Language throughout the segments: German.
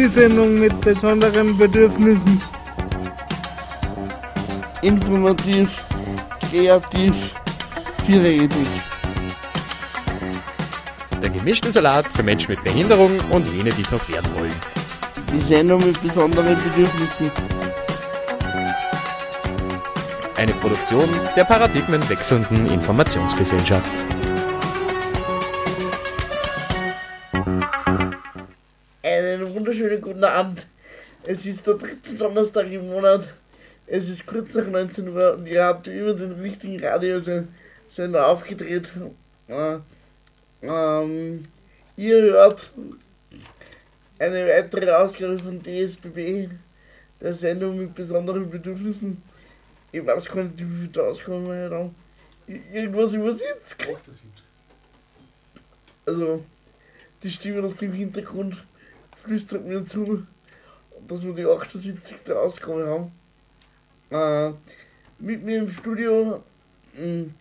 die Sendung mit besonderen Bedürfnissen. Informativ, kreativ, vielredig. Der gemischte Salat für Menschen mit Behinderung und jene, die es noch werden wollen. Die Sendung mit besonderen Bedürfnissen. Eine Produktion der paradigmenwechselnden Informationsgesellschaft. Abend. Es ist der dritte Donnerstag im Monat. Es ist kurz nach 19 Uhr und ihr habt über den richtigen Radiosender aufgedreht. Äh, ähm, ihr hört eine weitere Ausgabe von DSBB, der Sendung mit besonderen Bedürfnissen. Ich weiß gar nicht, wie viel da auskommen wir heute Irgendwas über 70. Also, die Stimme aus dem Hintergrund flüstert mir zu, dass wir die 78. Ausgabe haben. Äh, mit mir im Studio, mh, hm,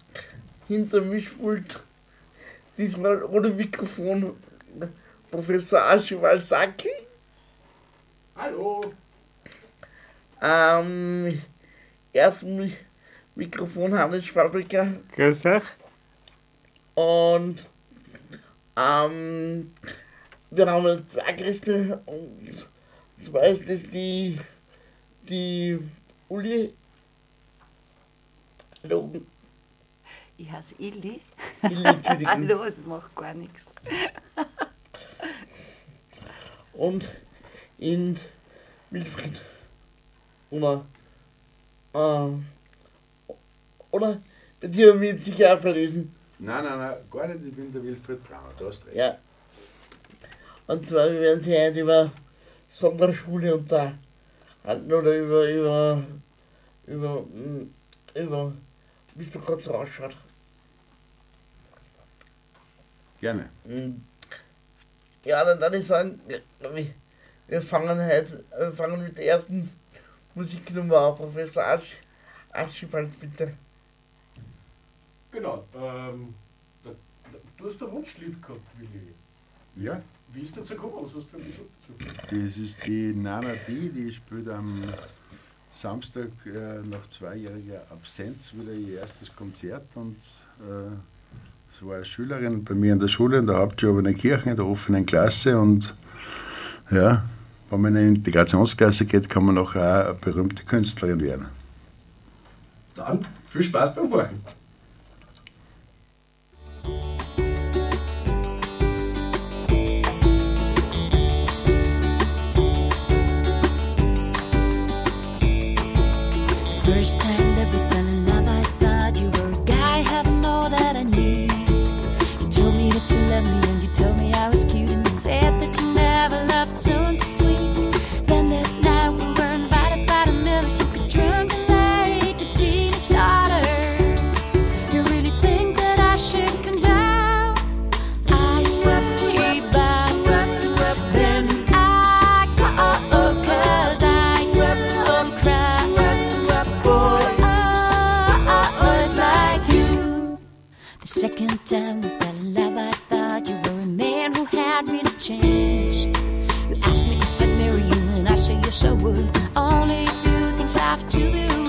hinter Mischpult, diesmal ohne Mikrofon, Professor Ashival Saki. Hallo. Ähm, ersten Mikrofon Hannes Fabriker. Grüß euch. Und ähm, wir haben zwei Gäste und zwar ist das die, die Uli. Hallo. Ich heiße Illi. Illi Hallo, es macht gar nichts. und in Wilfried. Oder, äh, oder bei dir haben wir jetzt sicher auch verlesen. Nein, nein, nein, gar nicht, ich bin der Wilfried Brauner, du hast recht. Ja. Und zwar, wir werden sie heute über Sonderschule unterhalten oder über, über, über, mm, über, wie es da gerade so ausschaut. Gerne. Mm. Ja, dann würde ich sagen, wir fangen heute, wir fangen mit der ersten Musiknummer an, Professor Asch, Aschibald, bitte. Genau, ähm, da, du hast ein Wunschlied gehabt, Willi. Ja. Wie ist dazu gekommen? Was hast du dazu? Das ist die Nana B, die spielt am Samstag äh, nach zweijähriger Absenz wieder ihr erstes Konzert und äh, es war eine Schülerin bei mir in der Schule, in der Hauptschule in der Kirche, in der offenen Klasse und ja, wenn man in eine Integrationsklasse geht, kann man auch eine berühmte Künstlerin werden. Dann viel Spaß beim Horchen. Second time we fell in love, I thought you were a man who had really changed. You asked me if I'd marry you, and I said yes, I would. Only a few things have to be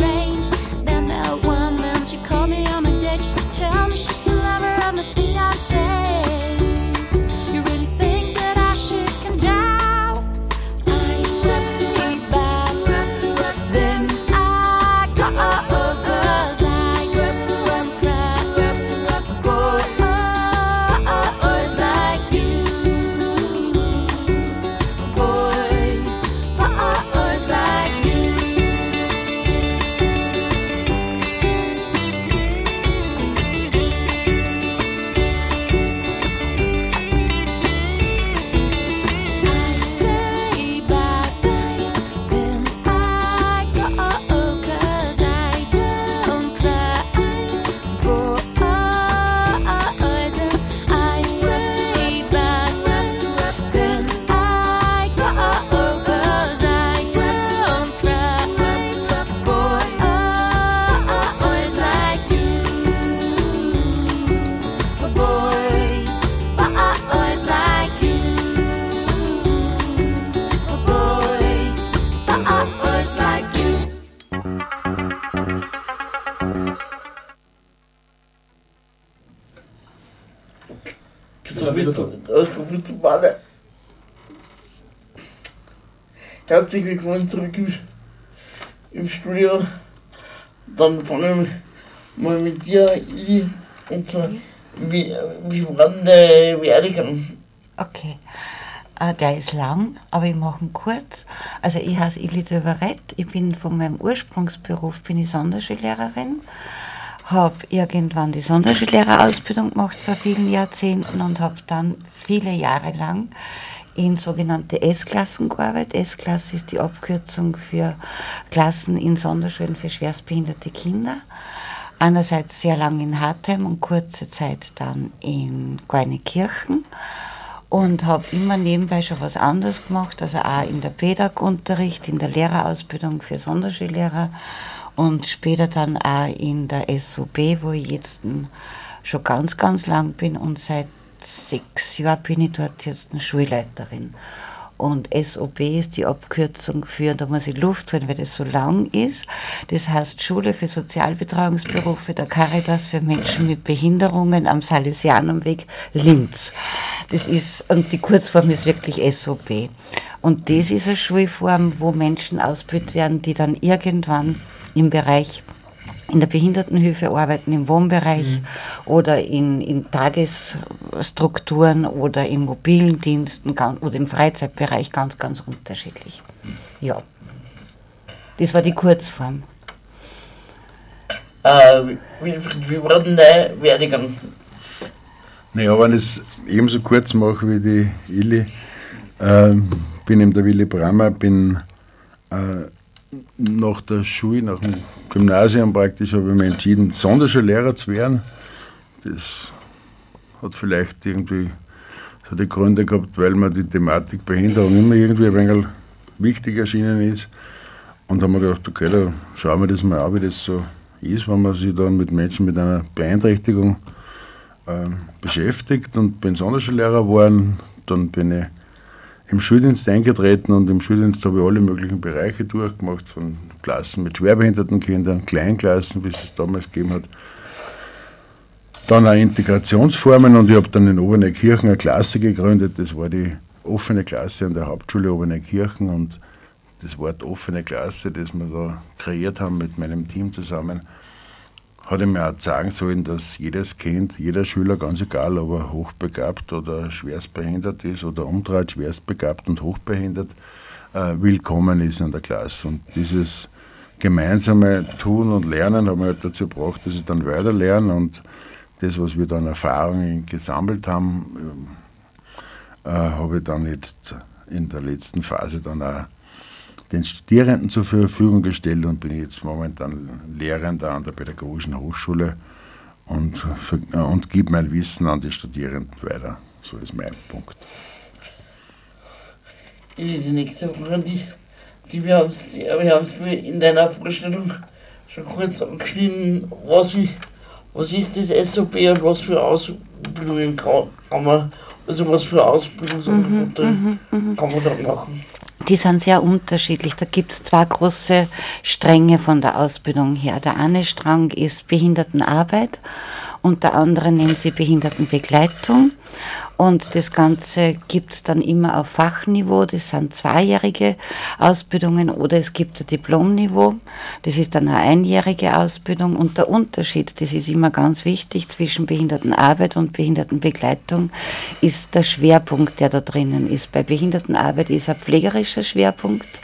Herzlich willkommen zurück im, im Studio. Dann fangen wir mal mit dir, Ili. Und zwar, wie, wie war denn der Werdegang? Okay. Äh, der ist lang, aber ich mache ihn kurz. Also ich heiße Ili Döverett. Ich bin von meinem Ursprungsberuf bin ich Sonderschullehrerin. Habe irgendwann die Sonderschullehrerausbildung gemacht vor vielen Jahrzehnten und habe dann viele Jahre lang in sogenannte S-Klassen gearbeitet. S-Klasse ist die Abkürzung für Klassen in Sonderschulen für schwerstbehinderte Kinder. Einerseits sehr lang in Hartheim und kurze Zeit dann in Gornikirchen und habe immer nebenbei schon was anderes gemacht, also auch in der Pädagunterricht, in der Lehrerausbildung für Sonderschullehrer und später dann auch in der SOB, wo ich jetzt schon ganz, ganz lang bin und seit sechs Jahren bin ich dort jetzt eine Schulleiterin. Und SOB ist die Abkürzung für, da muss ich Luft holen, weil das so lang ist. Das heißt Schule für Sozialbetreuungsberufe der Caritas für Menschen mit Behinderungen am Salesianumweg Linz. Das ist, und die Kurzform ist wirklich SOB. Und das ist eine Schulform, wo Menschen ausgebildet werden, die dann irgendwann im Bereich in der Behindertenhilfe arbeiten, im Wohnbereich oder in, in Tagesstrukturen oder in mobilen Diensten oder im Freizeitbereich ganz, ganz unterschiedlich. Ja. Das war die Kurzform. Äh, wie, wie, wie war denn dein Werdegang? Naja, wenn ich es ebenso kurz mache wie die Ili, ähm, bin eben der Willi Brammer, bin äh, nach der Schule, nach dem Gymnasium praktisch, habe ich mich entschieden, Sonderschullehrer zu werden. Das hat vielleicht irgendwie so die Gründe gehabt, weil mir die Thematik Behinderung immer irgendwie ein wenig wichtig erschienen ist. Und haben wir gedacht, okay, da schauen wir das mal an, wie das so ist, wenn man sich dann mit Menschen mit einer Beeinträchtigung ähm, beschäftigt und bin Sonderschullehrer geworden. Dann bin ich im Schuldienst eingetreten und im Schuldienst habe ich alle möglichen Bereiche durchgemacht, von Klassen mit schwerbehinderten Kindern, Kleinklassen, wie es es damals gegeben hat. Dann auch Integrationsformen und ich habe dann in Oberneukirchen eine Klasse gegründet. Das war die offene Klasse an der Hauptschule Oberneukirchen und das Wort offene Klasse, das wir da kreiert haben mit meinem Team zusammen, hat er mir auch sagen sollen, dass jedes Kind, jeder Schüler, ganz egal, ob er hochbegabt oder schwerstbehindert ist oder umdreht, schwerstbegabt und hochbehindert, äh, willkommen ist in der Klasse. Und dieses gemeinsame Tun und Lernen hat mich halt dazu gebracht, dass ich dann weiter lerne und das, was wir dann Erfahrungen gesammelt haben, äh, habe ich dann jetzt in der letzten Phase dann auch den Studierenden zur Verfügung gestellt und bin jetzt momentan Lehrender an der Pädagogischen Hochschule und, und gebe mein Wissen an die Studierenden weiter. So ist mein Punkt. Die nächste Frage, die, die wir haben haben's in deiner Vorstellung schon kurz angeschnitten. Was, was ist das SOB und was für Ausbildungen kann, kann man, also was für Ausbildungsangebote kann man da machen? Die sind sehr unterschiedlich. Da gibt es zwei große Stränge von der Ausbildung her. Der eine Strang ist Behindertenarbeit und der andere nennt sie Behindertenbegleitung. Und das Ganze gibt es dann immer auf Fachniveau. Das sind zweijährige Ausbildungen oder es gibt ein Diplomniveau. Das ist dann eine einjährige Ausbildung. Und der Unterschied, das ist immer ganz wichtig, zwischen Behindertenarbeit und Behindertenbegleitung ist der Schwerpunkt, der da drinnen ist. Bei Behindertenarbeit ist ein pflegerischer Schwerpunkt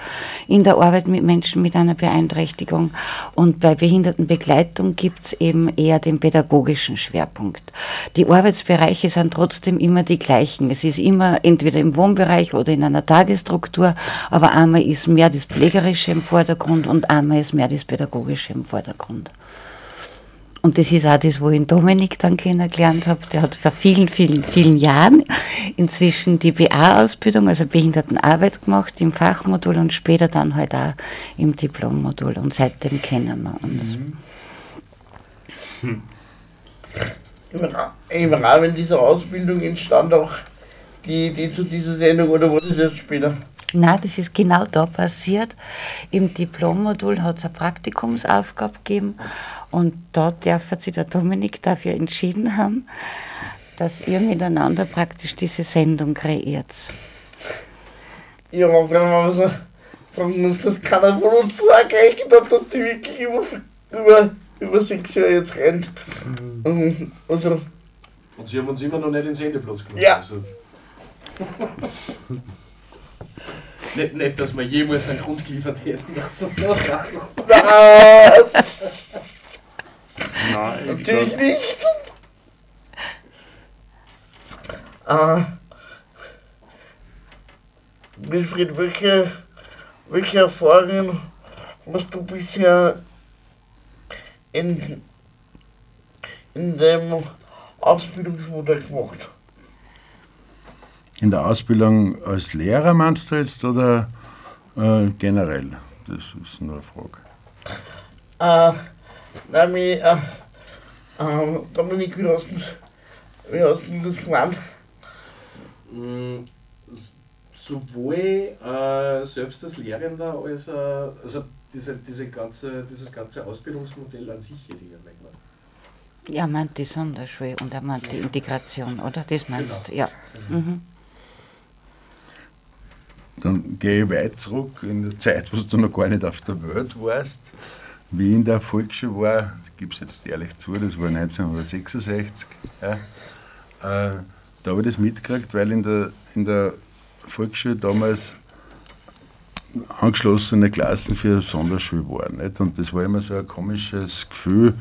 in der Arbeit mit Menschen mit einer Beeinträchtigung. Und bei Behindertenbegleitung gibt es eben eher den pädagogischen Schwerpunkt. Die Arbeitsbereiche sind trotzdem immer die gleichen. Es ist immer entweder im Wohnbereich oder in einer Tagesstruktur, aber einmal ist mehr das Pflegerische im Vordergrund und einmal ist mehr das Pädagogische im Vordergrund. Und das ist auch das, wo ich Dominik dann kennengelernt habe. Der hat vor vielen, vielen, vielen Jahren inzwischen die BA-Ausbildung, also Behindertenarbeit gemacht im Fachmodul und später dann halt auch im Diplommodul. Und seitdem kennen wir uns. Im, Ra- Im Rahmen dieser Ausbildung entstand auch die Idee zu dieser Sendung oder wurde es erst später? Na, das ist genau da passiert. Im Diplommodul hat es eine Praktikumsaufgabe gegeben und da darf sich der Dominik dafür entschieden haben, dass ihr miteinander praktisch diese Sendung kreiert. Ja, wenn man so sagen muss, dass keiner von uns zwei gerechnet hat, dass die wirklich über, über, über sechs Jahre jetzt rennt. Mhm. Also, Und sie haben uns immer noch nicht den Sendeplatz gemacht. Ja. Also. nicht, nicht, dass wir jemals einen Grund geliefert hätten, dass uns auch nein, Nein, ich natürlich nicht. Ah. Wilfried, welche, welche Erfahrungen hast du bisher in, in dem Ausbildungsmodell gemacht? In der Ausbildung als Lehrer meinst du jetzt oder äh, generell? Das ist nur eine Frage. Äh, nein, mich, äh, äh, Dominik, wie hast du, wie hast du das gemeint? Mm, Sowohl äh, selbst als Lehrender als äh, also diese, diese ganze, dieses ganze Ausbildungsmodell an sich hätte ich nicht gemacht. Ja, meint die Sonderschule und er meint die Integration, oder? Das meinst du, ja. Mhm. Dann gehe ich weit zurück in der Zeit, wo du noch gar nicht auf der Welt warst. Wie in der Volksschule war, gebe es jetzt ehrlich zu, das war 1966. Ja, äh, da habe ich das mitgekriegt, weil in der, in der Volksschule damals angeschlossene Klassen für Sonderschule waren. Nicht? Und das war immer so ein komisches Gefühl,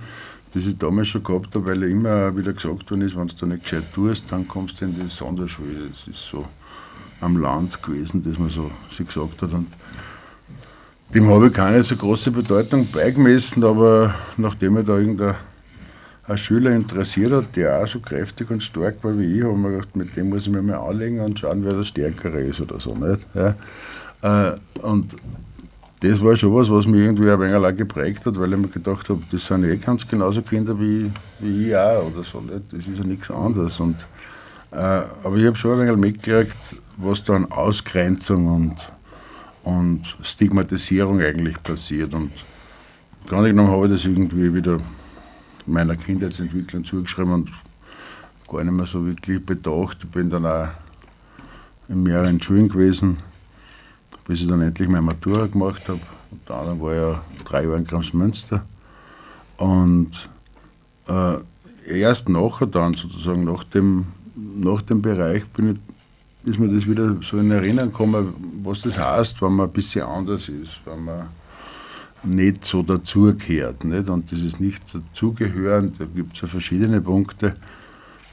das ich damals schon gehabt habe, weil immer wieder gesagt worden ist, wenn du nicht gescheit tust, dann kommst du in die Sonderschule. Das ist so am Land gewesen, das man so sich gesagt hat. Und dem habe ich keine so große Bedeutung beigemessen, aber nachdem mich da irgendein ein Schüler interessiert hat, der auch so kräftig und stark war wie ich, habe ich mir gedacht, mit dem muss ich mir mal anlegen und schauen, wer der Stärkere ist oder so. Nicht? Ja. Äh, und das war schon was, was mich irgendwie ein wenig geprägt hat, weil ich mir gedacht habe, das sind eh ganz genauso Kinder wie, wie ich auch oder so. Nicht? Das ist ja nichts anderes. Und, äh, aber ich habe schon ein wenig mitgekriegt, was da an Ausgrenzung und, und Stigmatisierung eigentlich passiert. Und gar nicht genommen habe ich das irgendwie wieder meiner Kindheitsentwicklung zugeschrieben und gar nicht mehr so wirklich bedacht. Ich bin dann auch in mehreren Schulen gewesen, bis ich dann endlich meine Matura gemacht habe. Unter anderem war ich ja drei Jahre in Kramsmünster. Und äh, erst nachher dann, sozusagen nach dem, nach dem Bereich, bin ich, ist mir das wieder so in Erinnerung gekommen, was das heißt, wenn man ein bisschen anders ist, wenn man nicht so dazugehört. Nicht? Und dieses Nicht-Dazugehören, da gibt es ja verschiedene Punkte.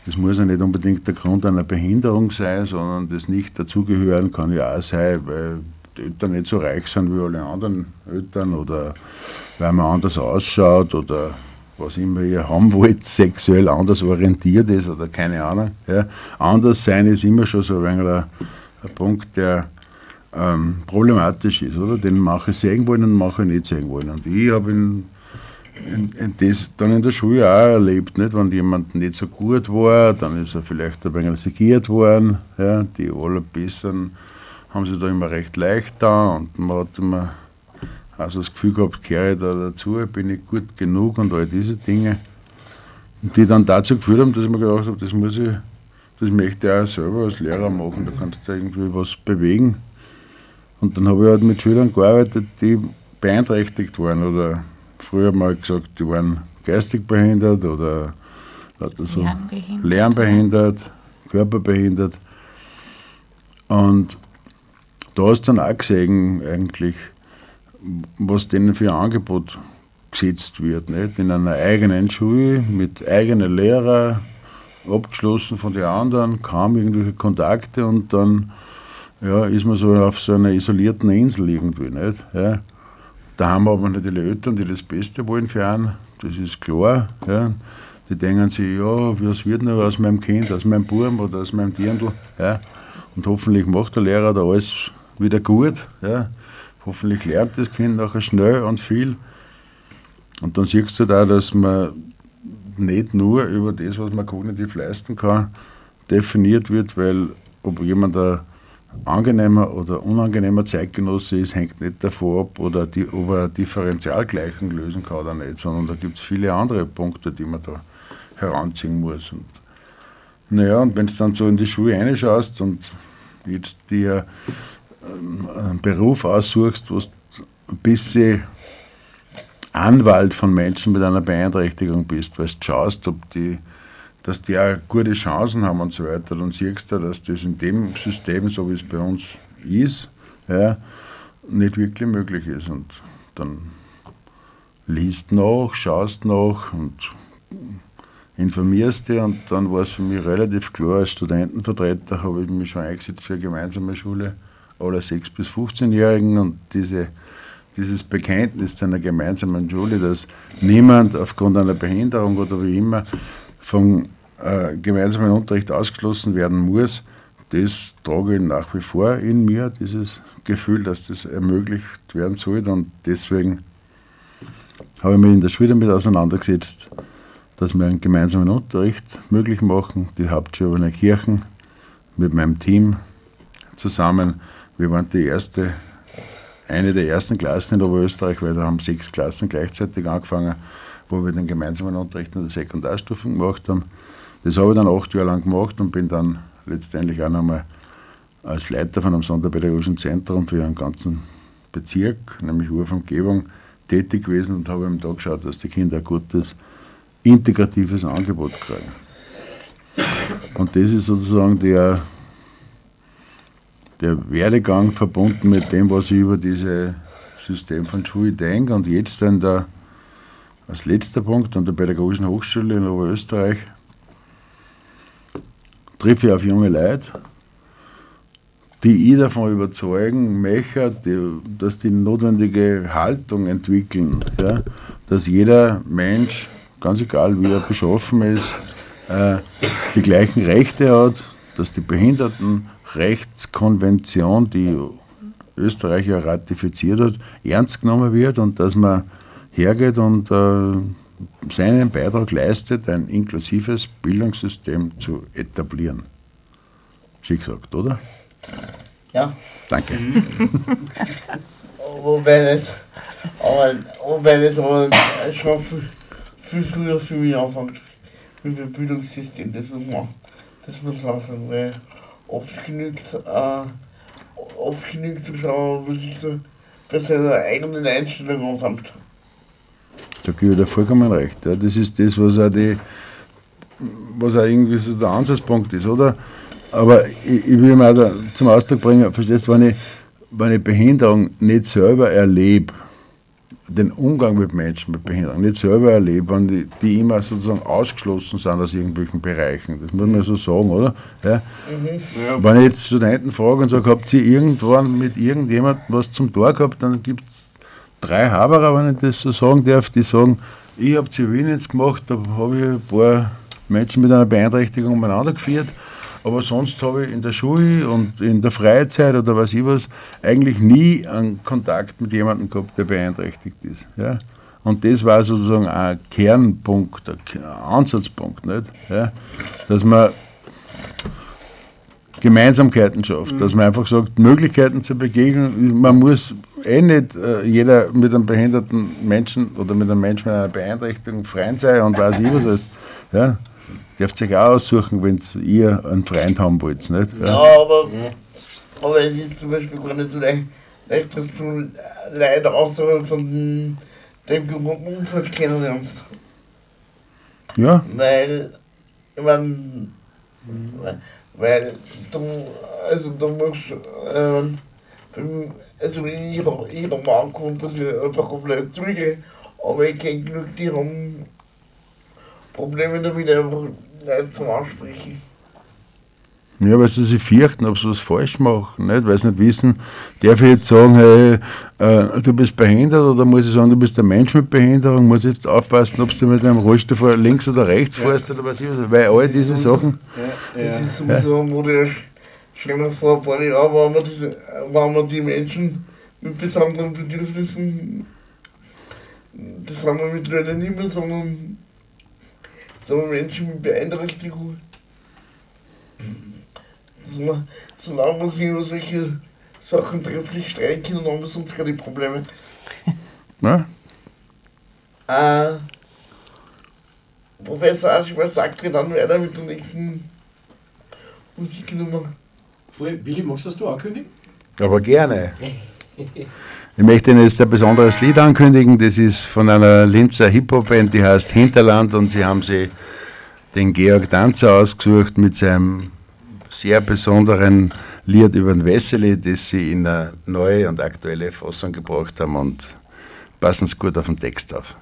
Das muss ja nicht unbedingt der Grund einer Behinderung sein, sondern das Nicht-Dazugehören kann ja auch sein, weil die Eltern nicht so reich sind wie alle anderen Eltern oder weil man anders ausschaut oder was immer ihr haben wollt, sexuell anders orientiert ist oder keine Ahnung. Ja. Anders sein ist immer schon so ein, ein, Punkt, der ähm, problematisch ist, oder? Den manche sehen wollen und manche nicht sehen wollen. Und ich habe in, in, in das dann in der Schule auch erlebt, nicht? wenn jemand nicht so gut war, dann ist er vielleicht ein wenig segiert worden. Ja? Die Allerbesseren haben sich da immer recht leicht da und man hat immer also das Gefühl gehabt, kehre ich da dazu, bin ich gut genug und all diese Dinge. Die dann dazu geführt haben, dass ich mir gedacht habe, das muss ich, das möchte ich auch selber als Lehrer machen, da kannst du irgendwie was bewegen. Und dann habe ich halt mit Schülern gearbeitet, die beeinträchtigt waren oder früher mal gesagt, die waren geistig behindert oder so Lernbehindert. lernbehindert, körperbehindert. Und da hast du dann auch gesehen, eigentlich, was denen für ein Angebot gesetzt wird. Nicht? In einer eigenen Schule, mit eigenen Lehrern, abgeschlossen von den anderen, kaum irgendwelche Kontakte und dann ja, ist man so auf so einer isolierten Insel irgendwie. Nicht? Ja. Da haben wir aber natürlich Eltern, die das Beste wollen für einen, das ist klar. Ja. Die denken sich, ja, was wird noch aus meinem Kind, aus meinem Buben oder aus meinem Dirndl. Ja. Und hoffentlich macht der Lehrer da alles wieder gut. Ja. Hoffentlich lernt das Kind nachher schnell und viel. Und dann siehst du da, dass man nicht nur über das, was man kognitiv leisten kann, definiert wird, weil ob jemand ein angenehmer oder unangenehmer Zeitgenosse ist, hängt nicht davon ab, oder die, ob er Differentialgleichung lösen kann oder nicht, sondern da gibt es viele andere Punkte, die man da heranziehen muss. Und Naja, und wenn du dann so in die Schule reinschaust und jetzt dir einen Beruf aussuchst, wo du ein bisschen Anwalt von Menschen mit einer Beeinträchtigung bist, weil du schaust, ob die, dass die auch gute Chancen haben und so weiter, dann siehst du, dass das in dem System, so wie es bei uns ist, ja, nicht wirklich möglich ist. Und dann liest nach, schaust nach und informierst dich und dann war es für mich relativ klar, als Studentenvertreter habe ich mich schon eingesetzt für eine gemeinsame Schule aller 6- bis 15-Jährigen und diese, dieses Bekenntnis zu einer gemeinsamen Schule, dass niemand aufgrund einer Behinderung oder wie immer vom äh, gemeinsamen Unterricht ausgeschlossen werden muss, das trage ich nach wie vor in mir, dieses Gefühl, dass das ermöglicht werden sollte und deswegen habe ich mich in der Schule damit auseinandergesetzt, dass wir einen gemeinsamen Unterricht möglich machen, die Hauptschule Kirchen mit meinem Team zusammen. Wir waren die erste, eine der ersten Klassen in Oberösterreich, weil da haben sechs Klassen gleichzeitig angefangen, wo wir den gemeinsamen Unterricht in der Sekundarstufe gemacht haben. Das habe ich dann acht Jahre lang gemacht und bin dann letztendlich auch nochmal als Leiter von einem Sonderpädagogischen Zentrum für einen ganzen Bezirk, nämlich Urumgebung, tätig gewesen und habe eben da geschaut, dass die Kinder ein gutes integratives Angebot kriegen. Und das ist sozusagen der, der Werdegang verbunden mit dem, was ich über dieses System von Schule denke. Und jetzt dann der, als letzter Punkt an der Pädagogischen Hochschule in Oberösterreich treffe ich auf junge Leute, die ich davon überzeugen möchte, dass die notwendige Haltung entwickeln, ja, dass jeder Mensch, ganz egal wie er beschaffen ist, äh, die gleichen Rechte hat, dass die Behindertenrechtskonvention, die Österreich ja ratifiziert hat, ernst genommen wird und dass man hergeht und äh, seinen Beitrag leistet, ein inklusives Bildungssystem zu etablieren. Schick gesagt, oder? Ja. Danke. Wobei das, aber, wobei das aber schon viel, viel früher für mich anfängt mit dem Bildungssystem, das muss man, das muss man sagen, weil oft genügt, äh, oft genügt zu schauen, was ich so bei seiner eigenen Einstellung anfängt. Da gebe ich dir vollkommen recht. Ja. Das ist das, was auch, die, was auch irgendwie so der Ansatzpunkt ist, oder? Aber ich, ich will mal zum Ausdruck bringen, verstehst du, wenn ich, wenn ich Behinderung nicht selber erlebe, den Umgang mit Menschen mit Behinderung nicht selber erlebe, wenn die, die immer sozusagen ausgeschlossen sind aus irgendwelchen Bereichen. Das muss man so sagen, oder? Ja. Wenn ich jetzt Studenten frage und sage, habt ihr irgendwann mit irgendjemandem was zum Tor gehabt, dann gibt es drei Haberer, wenn ich das so sagen darf, die sagen, ich habe Zivildienst gemacht, da habe ich ein paar Menschen mit einer Beeinträchtigung umeinander geführt, aber sonst habe ich in der Schule und in der Freizeit oder weiß ich was eigentlich nie einen Kontakt mit jemandem gehabt, der beeinträchtigt ist. Ja? Und das war sozusagen ein Kernpunkt, ein Ansatzpunkt, nicht? Ja? dass man Gemeinsamkeiten schafft, dass man einfach sagt, Möglichkeiten zu begegnen. Man muss eh nicht äh, jeder mit einem behinderten Menschen oder mit einem Menschen mit einer Beeinträchtigung freien sein und weiß ich was alles. Ja? Dürft ihr euch auch aussuchen, wenn ihr einen Freund haben wollt. Nicht? Ja, aber, aber es ist zum Beispiel gar nicht so leicht, leicht dass du Leute außerhalb von dem gewohnten Umfeld kennenlernst. ja. Weil, ich meine, weil du, also du musst, ähm, also jeder, jeder Mann kommt, dass ich einfach komplett zurückgehe, aber ich kenne genug, die haben Probleme damit, einfach nicht zum Ansprechen. Ja, weil sie sich fürchten, ob sie was falsch machen, nicht? weil sie nicht wissen, darf ich jetzt sagen, hey, äh, du bist behindert oder muss ich sagen, du bist ein Mensch mit Behinderung, muss jetzt aufpassen, ob du mit einem Rollstuhl vor links oder rechts fährst oder was ich weiß, weil all diese Sachen, Das ist sowieso, wo der schon vor ein paar Jahren waren wir, diese, waren wir die Menschen mit besonderen Bedürfnissen, das haben wir mittlerweile nicht mehr, sondern sondern Menschen mit Beeinträchtigung. Solange, solange wir sich über solche Sachen trefflich streiten können, haben wir sonst keine Probleme. ne? Äh, Professor Aschmann sagt mir dann weiter mit der nächsten Musiknummer. Willi, magst du das du ankündigen? Aber gerne. Ich möchte Ihnen jetzt ein besonderes Lied ankündigen. Das ist von einer Linzer Hip-Hop-Band, die heißt Hinterland und sie haben sich den Georg Danzer ausgesucht mit seinem sehr besonderen Lied über den Wesseli, das sie in eine neue und aktuelle Fassung gebracht haben und passen es gut auf den Text auf.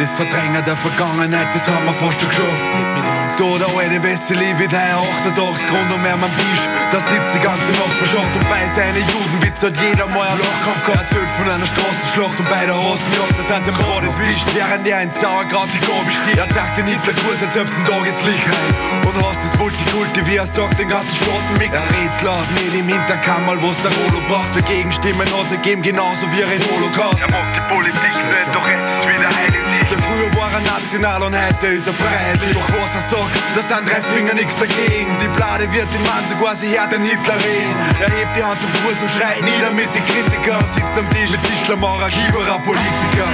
Das Verdrängen der Vergangenheit, das haben wir fast schon geschafft. So der alte Wesseli wird heuer 88 rund um am Tisch. Da sitzt die ganze Nachbarschaft und bei seinen Judenwitz hat jeder mal einen Lachkampf gehabt. Erzählt von einer Straßenschlacht und bei der Hasenjagd, da sind sie gerade entwischt. Während er in Sauerkraut die Gabel sticht. Er zeigt den Hitlerkurs, als selbst ein Tageslicht rein. Und hast das Multikulti, wie er sagt, den ganzen Staatenmix. Er redet laut, nicht im Hinterkammerl, was der Rolo braucht. Für Gegenstimmen hat es gegeben, genauso wie er in Holocaust. Er mag die Politik nicht, doch es ist wieder heil in sich. Denn früher war er national und heute ist er freiheitlich. Doch was er sagt, da sind drei Finger nichts dagegen. Die Blade wird den Mann sogar, sie hört den Hitler reden. Er hebt die Hand zum Kurs und schreit nieder mit den Kritikern. Und sitzt am Tisch mit Tischlermaurer, Kieberer, Politiker.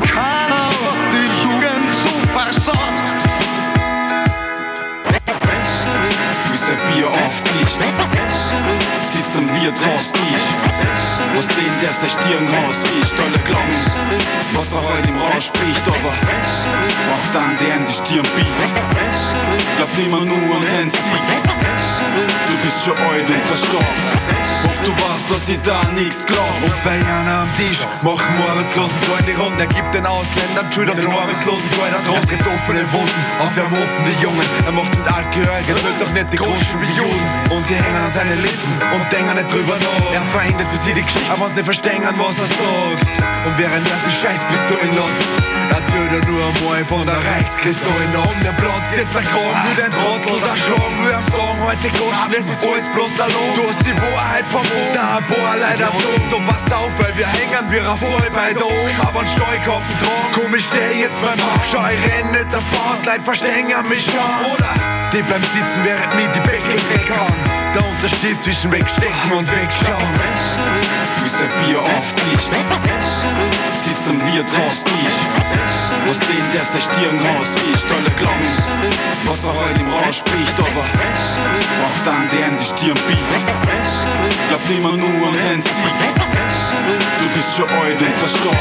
Keiner hat Ein Bier auf Tisch. Sitzt am Wirtshaustisch Was den, der sein Stirnhaus riecht Alle glauben, was er heute im Rausch spricht Aber auch dann der in die Stirn biegt Glaubt immer nur an seinen Sieg Du bist schon alt und verstorben du weißt, dass ich da nichts glaub. Und bei einer am Tisch machen arbeitslosen Freunde Runden. Er gibt den Ausländern Schülern den arbeitslosen Freunde Er trifft offene Wunden auf ihrem offene Jungen. Er macht mit Angehörigen, wird doch nicht die Groschen wie Juden. Und sie hängen an seine Lippen und denken nicht drüber nach. Er verändert für sie die Geschichte, aber sie verstehen, was er sagt. Und während er sich scheiß Pistolen lässt Erzählt er nur einmal von der Reichskristolen Um den Platz sitzt er Kragen, wie den Trottel da schlagen Will am sagen, heute Goschen, es ist alles bloß der Lohn. Du hast die Wahrheit verbogen, da ein paar leider zogen Du pass auf, weil wir hängen wie ein voll bei der Ohm Aber ein Steuerkappen tragen, komm ich steh jetzt beim Marsch Schau, ich renn nicht davon, Leid verstehen mich schon Oder die beim Sitzen während mir die Becke weg kann Der Unterschied zwischen wegstecken und wegschauen. Bis ein Bier auf Tisch Sitzt am Wirtshaustisch Was den, der sein Stirnhaus riecht Alle glauben, was er heute im Rausch spricht Aber auch dann der die Stirn biegt. Glaubt immer nur an seinen Sieg. Du bist schon alt und verstorben.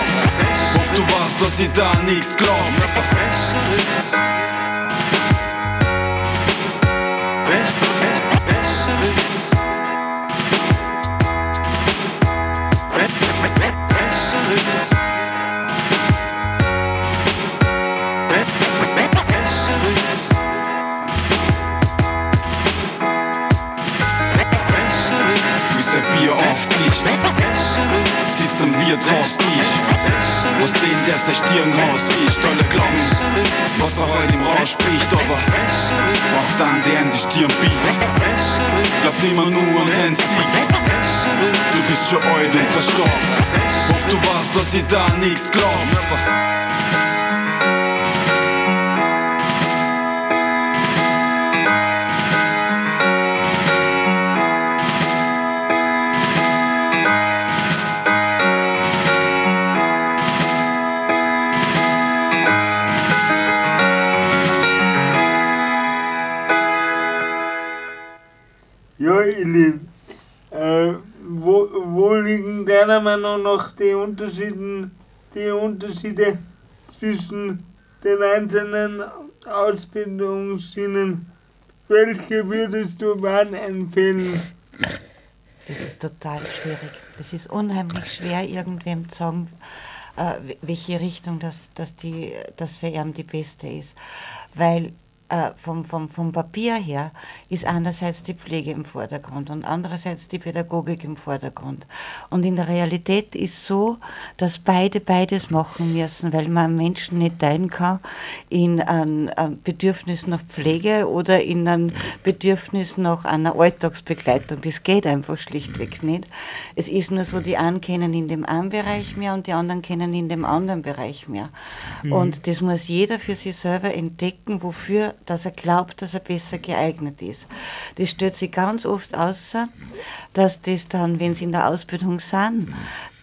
Hofft du weißt, dass ich da nichts glaub Am Wirtshaustisch Was den, der sein Stirnhaus riecht? Alle glauben, was er heute im Rausch spricht Aber auch dann der in die Stirn biegt. Glaubt immer nur an seinen Sieg. Du bist schon alt und verstorben. Hofft du weißt, dass ich da nichts glaub Ja, ihr Lieben, äh, wo, wo liegen deiner Meinung nach die Unterschiede, die Unterschiede zwischen den einzelnen Ausbildungsschienen? Welche würdest du wann empfehlen? Das ist total schwierig. Es ist unheimlich schwer, irgendwem zu sagen, äh, welche Richtung das, das, die, das für ihn die beste ist. Weil äh, vom, vom, vom Papier her ist einerseits die Pflege im Vordergrund und andererseits die Pädagogik im Vordergrund. Und in der Realität ist so, dass beide beides machen müssen, weil man Menschen nicht teilen kann in ein, ein Bedürfnis nach Pflege oder in ein Bedürfnis nach einer Alltagsbegleitung. Das geht einfach schlichtweg nicht. Es ist nur so, die einen kennen in dem einen Bereich mehr und die anderen kennen in dem anderen Bereich mehr. Mhm. Und das muss jeder für sich selber entdecken, wofür dass er glaubt, dass er besser geeignet ist. Das stellt sich ganz oft außer, dass das dann, wenn sie in der Ausbildung sind,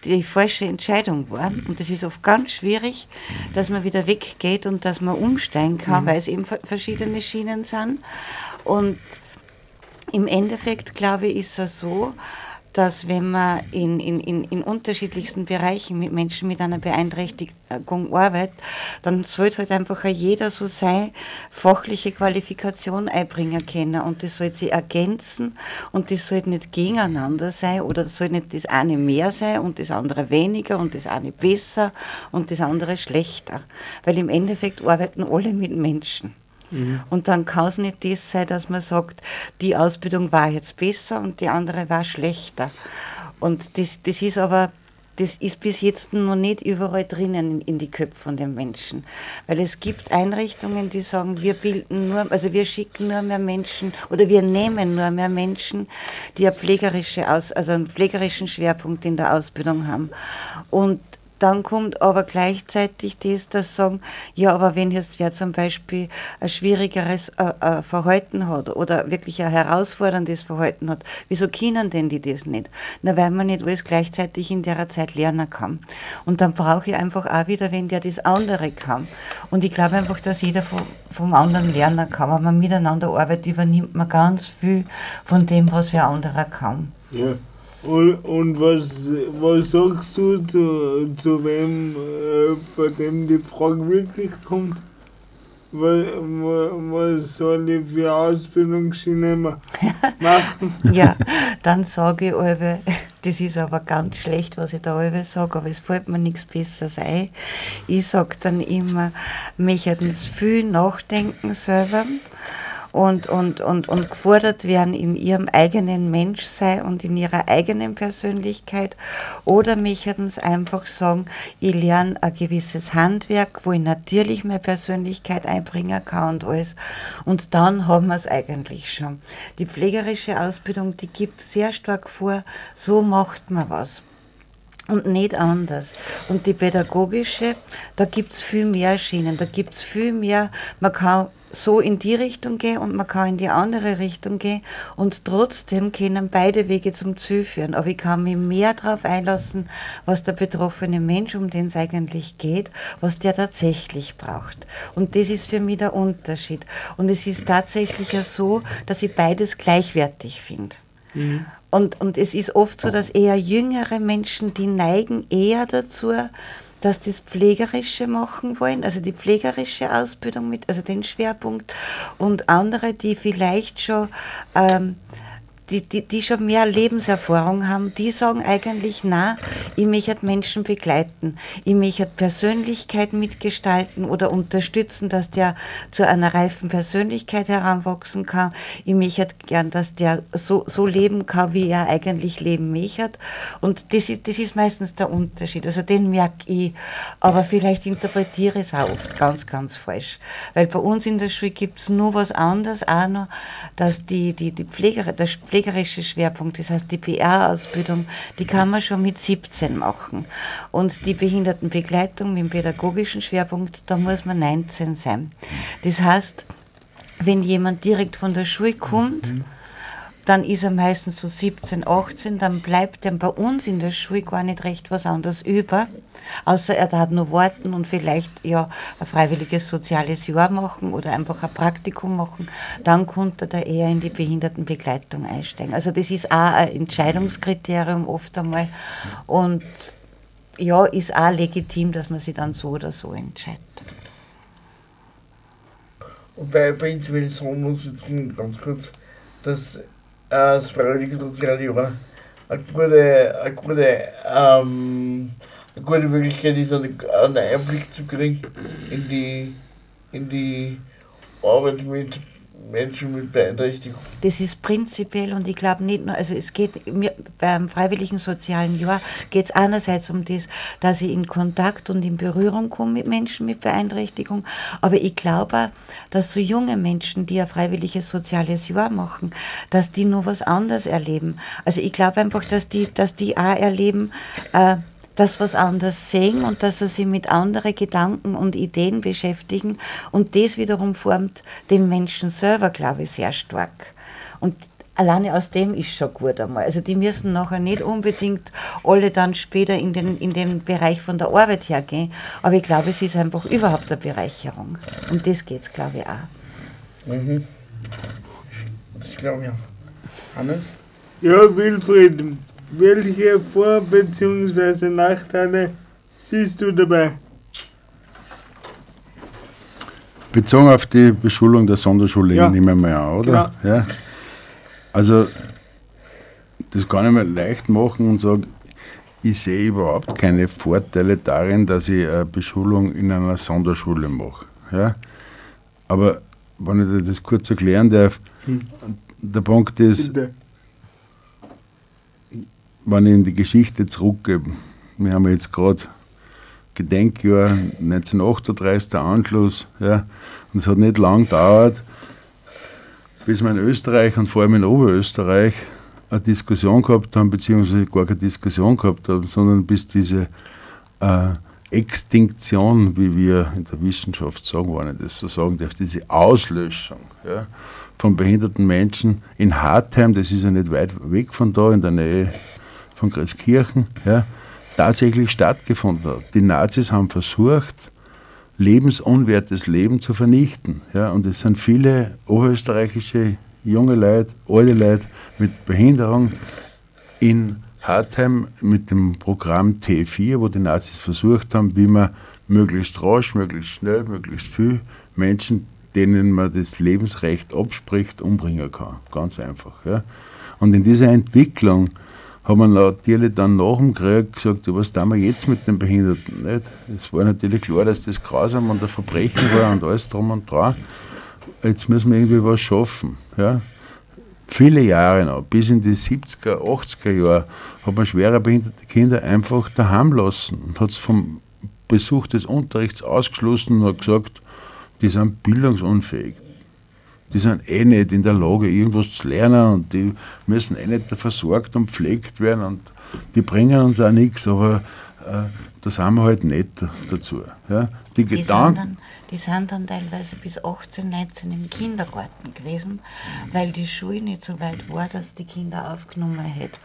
die falsche Entscheidung war. Und das ist oft ganz schwierig, dass man wieder weggeht und dass man umsteigen kann, weil es eben ver- verschiedene Schienen sind. Und im Endeffekt, glaube ich, ist es so, dass wenn man in, in, in, in unterschiedlichsten Bereichen mit Menschen mit einer Beeinträchtigung arbeitet, dann sollte halt einfach jeder so seine fachliche Qualifikation einbringen können und das sollte sich ergänzen und das sollte nicht gegeneinander sein oder das soll nicht das eine mehr sein und das andere weniger und das eine besser und das andere schlechter, weil im Endeffekt arbeiten alle mit Menschen. Und dann kann es nicht das sein, dass man sagt, die Ausbildung war jetzt besser und die andere war schlechter. Und das, das ist aber, das ist bis jetzt noch nicht überall drinnen in, in die Köpfe von den Menschen. Weil es gibt Einrichtungen, die sagen, wir bilden nur, also wir schicken nur mehr Menschen oder wir nehmen nur mehr Menschen, die eine pflegerische Aus, also einen pflegerischen Schwerpunkt in der Ausbildung haben. Und dann kommt aber gleichzeitig das, dass sagen, ja, aber wenn jetzt wer zum Beispiel ein schwierigeres äh, äh, Verhalten hat oder wirklich ein herausforderndes Verhalten hat, wieso können denn die das nicht? Na, weil man nicht alles gleichzeitig in der Zeit lernen kann. Und dann brauche ich einfach auch wieder, wenn der das andere kann. Und ich glaube einfach, dass jeder vom, vom anderen lernen kann. Wenn man miteinander arbeitet, übernimmt man ganz viel von dem, was wer anderer kann. Ja. Und, und was, was sagst du zu, zu wem, äh, bei dem die Frage wirklich kommt? Was, was soll ich für Ausbildungsschiene ma- machen? Ja, dann sage ich alle, das ist aber ganz schlecht, was ich da alle sage, aber es fällt mir nichts Besseres ein. Ich sage dann immer, möchten sie viel nachdenken selber und, und, und, und gefordert werden in ihrem eigenen Menschsein und in ihrer eigenen Persönlichkeit. Oder möchten sie einfach sagen, ich lerne ein gewisses Handwerk, wo ich natürlich meine Persönlichkeit einbringen kann und alles. Und dann haben wir es eigentlich schon. Die pflegerische Ausbildung, die gibt sehr stark vor, so macht man was und nicht anders. Und die pädagogische, da gibt's viel mehr Schienen, da gibt's viel mehr, man kann so in die Richtung gehen und man kann in die andere Richtung gehen und trotzdem können beide Wege zum Ziel führen. Aber ich kann mich mehr darauf einlassen, was der betroffene Mensch, um den es eigentlich geht, was der tatsächlich braucht. Und das ist für mich der Unterschied. Und es ist tatsächlich ja so, dass ich beides gleichwertig finde. Und, und es ist oft so, dass eher jüngere Menschen, die neigen eher dazu, dass das Pflegerische machen wollen, also die pflegerische Ausbildung mit, also den Schwerpunkt, und andere, die vielleicht schon, ähm, die, die, die schon mehr Lebenserfahrung haben, die sagen eigentlich, na, ich möchte Menschen begleiten, ich möchte Persönlichkeit mitgestalten oder unterstützen, dass der zu einer reifen Persönlichkeit heranwachsen kann. Ich möchte gern, dass der so, so leben kann, wie er eigentlich leben möchte. Und das ist, das ist meistens der Unterschied. Also den merke ich, aber vielleicht interpretiere ich es auch oft ganz, ganz falsch. Weil bei uns in der Schule gibt es nur was anderes auch noch, dass die, die, die Pfleger, der pflegerische Schwerpunkt, das heißt die PR-Ausbildung, die kann man schon mit 17 machen. Und die Behindertenbegleitung mit dem pädagogischen Schwerpunkt, da muss man 19 sein. Das heißt, wenn jemand direkt von der Schule kommt, dann ist er meistens so 17, 18, dann bleibt ihm bei uns in der Schule gar nicht recht was anderes über, außer er darf nur warten und vielleicht ja ein freiwilliges soziales Jahr machen oder einfach ein Praktikum machen, dann konnte er eher in die Behindertenbegleitung einsteigen. Also das ist auch ein Entscheidungskriterium oft einmal und ja, ist auch legitim, dass man sich dann so oder so entscheidet. Wobei prinzipiell sagen muss, jetzt ganz kurz, dass das freiwillige soziale Jahr eine gute, eine gute, ähm, eine gute Möglichkeit ist, einen, einen Einblick zu kriegen in die, in die Arbeit mit Menschen mit Beeinträchtigung. Das ist prinzipiell und ich glaube nicht nur, also es geht mir beim freiwilligen sozialen Jahr geht es einerseits um das, dass ich in Kontakt und in Berührung komme mit Menschen mit Beeinträchtigung, aber ich glaube dass so junge Menschen, die ein freiwilliges soziales Jahr machen, dass die nur was anderes erleben. Also ich glaube einfach, dass die, dass die auch erleben, äh, dass was anders sehen und dass sie sich mit anderen Gedanken und Ideen beschäftigen und das wiederum formt den Menschen selber, glaube ich, sehr stark. Und alleine aus dem ist schon gut einmal. Also die müssen nachher nicht unbedingt alle dann später in den, in den Bereich von der Arbeit hergehen, aber ich glaube, es ist einfach überhaupt eine Bereicherung. Um das geht es, glaube ich, auch. Mhm. Das glaube ich auch. Hannes? Ja, Wilfried, welche Vor- bzw. Nachteile siehst du dabei? Bezogen auf die Beschulung der Sonderschule, Ja. nehmen wir mal an, oder? Ja. Also, das kann ich mir leicht machen und sagen, ich sehe überhaupt keine Vorteile darin, dass ich eine Beschulung in einer Sonderschule mache. Ja? Aber wenn ich dir das kurz erklären darf, der Punkt ist, Bitte. Wenn ich in die Geschichte zurückgehe, wir haben jetzt gerade Gedenkjahr 1938, der Anschluss, ja, und es hat nicht lang gedauert, bis wir in Österreich und vor allem in Oberösterreich eine Diskussion gehabt haben, beziehungsweise gar keine Diskussion gehabt haben, sondern bis diese äh, Extinktion, wie wir in der Wissenschaft sagen, wenn ich das so sagen darf, diese Auslöschung ja, von behinderten Menschen in Hartheim, das ist ja nicht weit weg von da, in der Nähe von Kreuzkirchen, ja, tatsächlich stattgefunden hat. Die Nazis haben versucht, lebensunwertes Leben zu vernichten. Ja, und es sind viele oberösterreichische junge Leute, alte Leute mit Behinderung in Hartheim mit dem Programm T4, wo die Nazis versucht haben, wie man möglichst rasch, möglichst schnell, möglichst viel Menschen, denen man das Lebensrecht abspricht, umbringen kann. Ganz einfach. Ja. Und in dieser Entwicklung haben wir natürlich dann nach dem Krieg gesagt, was tun wir jetzt mit den Behinderten? Es war natürlich klar, dass das grausam und ein Verbrechen war und alles drum und dran. Jetzt müssen wir irgendwie was schaffen. Ja? Viele Jahre noch, bis in die 70er, 80er Jahre, hat man schwerer behinderte Kinder einfach daheim lassen und hat es vom Besuch des Unterrichts ausgeschlossen und hat gesagt, die sind bildungsunfähig. Die sind eh nicht in der Lage, irgendwas zu lernen und die müssen eh nicht versorgt und pflegt werden und die bringen uns auch nichts, aber äh, da sind wir halt nicht dazu. Ja? Die, Die Gedanken. Die sind dann teilweise bis 18, 19 im Kindergarten gewesen, weil die Schule nicht so weit war, dass die Kinder aufgenommen hätte.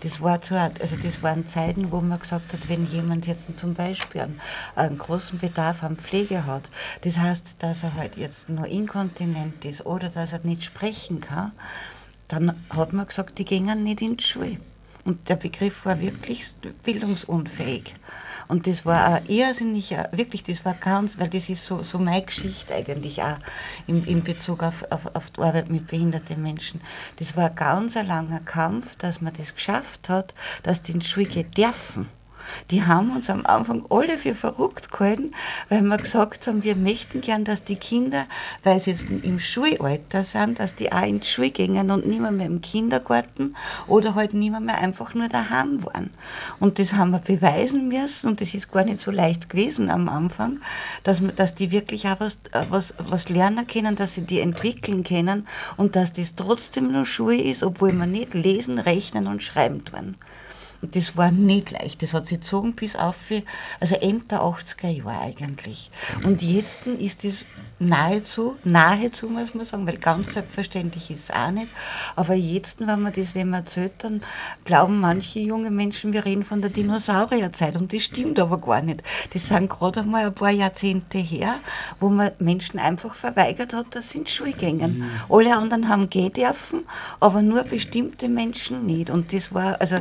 Das, war zu, also das waren Zeiten, wo man gesagt hat, wenn jemand jetzt zum Beispiel einen, einen großen Bedarf an Pflege hat, das heißt, dass er halt jetzt nur inkontinent ist oder dass er nicht sprechen kann, dann hat man gesagt, die gingen nicht in die Schule. Und der Begriff war wirklich bildungsunfähig. Und das war ein irrsinniger, wirklich, das war ganz, weil das ist so, so meine Geschichte eigentlich auch in, in Bezug auf, auf, auf die Arbeit mit behinderten Menschen. Das war ein ganz ein langer Kampf, dass man das geschafft hat, dass die in die Schule gehen dürfen. Die haben uns am Anfang alle für verrückt gehalten, weil wir gesagt haben, wir möchten gern, dass die Kinder, weil sie jetzt im Schulalter sind, dass die auch in die Schule gingen und nicht mehr, mehr im Kindergarten oder halt nicht mehr, einfach nur daheim waren. Und das haben wir beweisen müssen und das ist gar nicht so leicht gewesen am Anfang, dass, dass die wirklich auch was, was, was lernen können, dass sie die entwickeln können und dass das trotzdem nur Schule ist, obwohl wir nicht lesen, rechnen und schreiben tun. Und das war nicht leicht. Das hat sich gezogen bis auf, also Ende der 80er Jahre eigentlich. Und jetzt ist das nahezu, nahezu muss man sagen, weil ganz selbstverständlich ist es auch nicht. Aber jetzt, wenn man das, wenn man erzählt, dann glauben manche junge Menschen, wir reden von der Dinosaurierzeit. Und das stimmt aber gar nicht. Das sind gerade einmal ein paar Jahrzehnte her, wo man Menschen einfach verweigert hat, dass sie in die Schule gingen. Alle anderen haben gehen dürfen, aber nur bestimmte Menschen nicht. Und das war, also,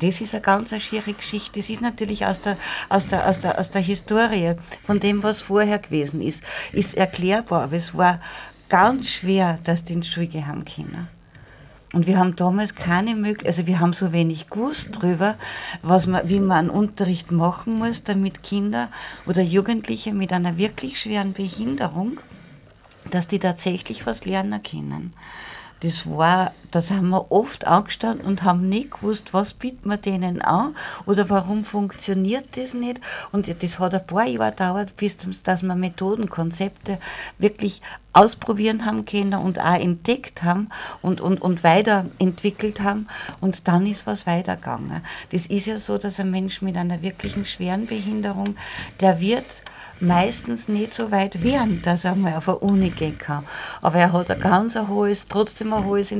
das ist eine ganz eine schiere Geschichte. Das ist natürlich aus der, aus der, aus der, aus der Historie, von dem, was vorher gewesen ist, ist erklärbar. Aber es war ganz schwer, dass die in die Schule gehen können. Und wir haben damals keine Möglichkeit, also wir haben so wenig gewusst drüber, was man, wie man einen Unterricht machen muss, damit Kinder oder Jugendliche mit einer wirklich schweren Behinderung, dass die tatsächlich was lernen können. Das war, das haben wir oft angestanden und haben nicht gewusst, was bietet man denen an oder warum funktioniert das nicht. Und das hat ein paar Jahre gedauert, bis das- dass wir Methoden, Konzepte wirklich ausprobieren haben können und auch entdeckt haben und, und, und weiterentwickelt haben und dann ist was weitergegangen. Das ist ja so, dass ein Mensch mit einer wirklichen schweren Behinderung, der wird meistens nicht so weit werden, dass er mal auf eine Uni gehen kann. Aber er hat ein ganz ein hohes, trotzdem ein hohes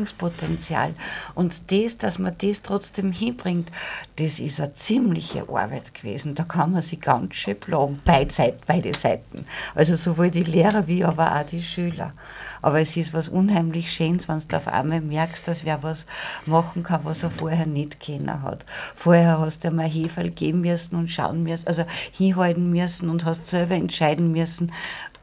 Entwicklungspotenzial. Und das, dass man das trotzdem hinbringt, das ist eine ziemliche Arbeit gewesen. Da kann man sich ganz schön plagen, beide Seiten. Also sowohl die Lehrer wie aber auch die Schüler. Aber es ist was unheimlich Schönes, wenn du auf einmal merkst, dass wer was machen kann, was er vorher nicht kennen hat. Vorher hast du einmal Heferl geben müssen und schauen müssen, also hinhalten müssen und hast selber entscheiden müssen,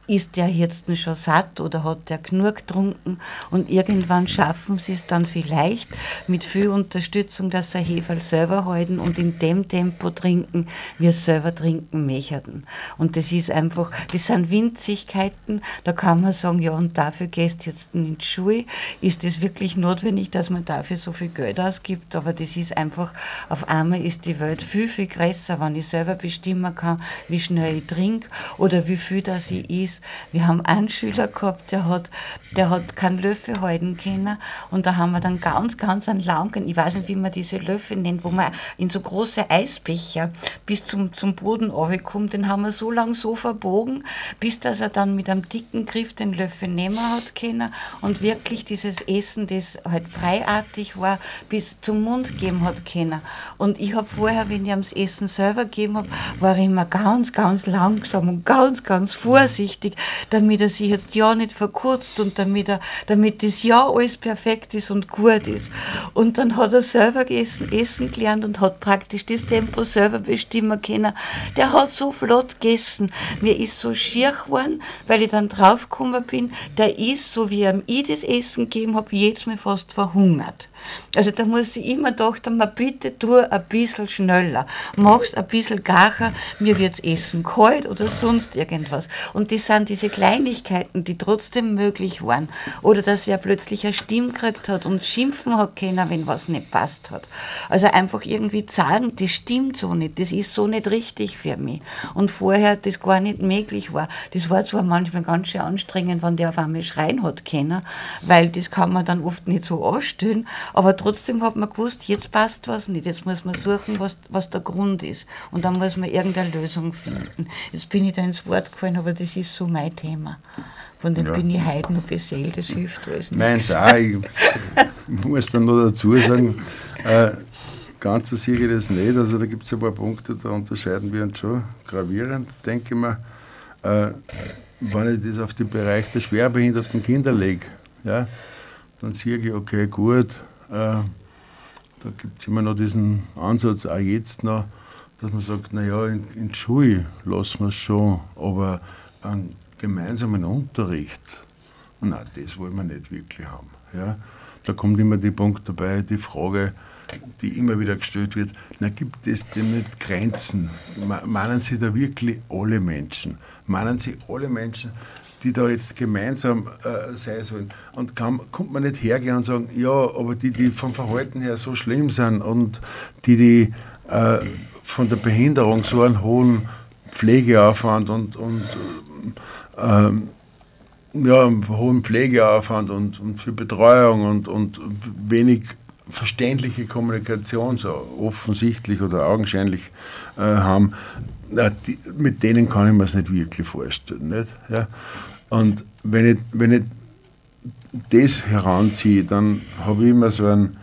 ist der jetzt schon satt oder hat der genug getrunken? Und irgendwann schaffen sie es dann vielleicht mit viel Unterstützung, dass sie Heferl selber halten und in dem Tempo trinken, es selber trinken möchten. Und das ist einfach, das sind Winzigkeiten, da kann man sagen, ja und dafür gehst jetzt in die Schule, ist es wirklich notwendig, dass man dafür so viel Geld ausgibt, aber das ist einfach, auf einmal ist die Welt viel, viel größer, wenn ich selber bestimmen kann, wie schnell ich trinke oder wie viel das ich Wir haben einen Schüler gehabt, der hat, der hat keinen Löffel halten können. Und da haben wir dann ganz, ganz einen langen, ich weiß nicht, wie man diese Löffel nennt, wo man in so große Eisbecher bis zum, zum Boden kommt, den haben wir so lang so verbogen, bis dass er dann mit einem dicken Griff den Löffel nehmen hat können und wirklich dieses Essen, das halt freiartig war, bis zum Mund geben hat können. Und ich habe vorher, wenn ich am Essen selber gegeben habe, war ich immer ganz, ganz langsam und ganz, ganz vorsichtig, damit er sich jetzt ja nicht verkürzt und damit, er, damit das ja alles perfekt ist und gut ist. Und dann hat er selber gegessen, essen gelernt und hat praktisch das Tempo selber bestimmen können. Der hat so flott gegessen. Mir ist so schier geworden, weil ich dann draufgekommen bin, der ist, so wie ihm ich das Essen gegeben habe, jetzt mir fast verhungert. Also da muss ich immer gedacht haben, bitte tu ein bisschen schneller, mach's ein bisschen gacher, mir wird's Essen kalt oder sonst irgendwas. Und das sind diese Kleinigkeiten, die trotzdem möglich waren. Oder dass wer plötzlich eine Stimme gekriegt hat und schimpfen hat können, wenn was nicht passt hat. Also einfach irgendwie sagen, das stimmt so nicht, das ist so nicht richtig für mich. Und vorher das gar nicht möglich war. Das war zwar manchmal ganz schön anstrengend, wenn der auf einmal schreien hat können, weil das kann man dann oft nicht so anstellen, aber trotzdem hat man gewusst, jetzt passt was nicht, jetzt muss man suchen, was, was der Grund ist. Und dann muss man irgendeine Lösung finden. Jetzt bin ich da ins Wort gefallen, aber das ist so mein Thema. Von dem Ja. bin ich heute noch beseelt, das hilft alles Nein, nichts. da, ich muss dann noch dazu sagen, äh, ganz so sehe ich das nicht. Also da gibt es ein paar Punkte, da unterscheiden wir uns schon gravierend, denke ich mir. Äh, wenn ich das auf den Bereich der schwerbehinderten Kinder lege, ja, dann sehe ich, okay, gut, da gibt es immer noch diesen Ansatz, auch jetzt noch, dass man sagt, naja, in, in die Schule lassen wir es schon, aber einen gemeinsamen Unterricht, Nein, das wollen wir nicht wirklich haben. Ja? Da kommt immer der Punkt dabei, die Frage, die immer wieder gestellt wird, na, gibt es denn nicht Grenzen? Meinen Sie da wirklich alle Menschen? Meinen Sie alle Menschen, die da jetzt gemeinsam äh, sein sollen? Und kann, kommt man nicht hergehen und sagen, ja, aber die, die vom Verhalten her so schlimm sind und die, die äh, von der Behinderung so einen hohen Pflegeaufwand und, und ähm, ja, hohen Pflegeaufwand und, und für Betreuung und, und wenig verständliche Kommunikation, so offensichtlich oder augenscheinlich äh, haben, na, die, mit denen kann ich mir es nicht wirklich vorstellen. Nicht? Ja? Und wenn ich, wenn ich das heranziehe, dann habe ich immer so einen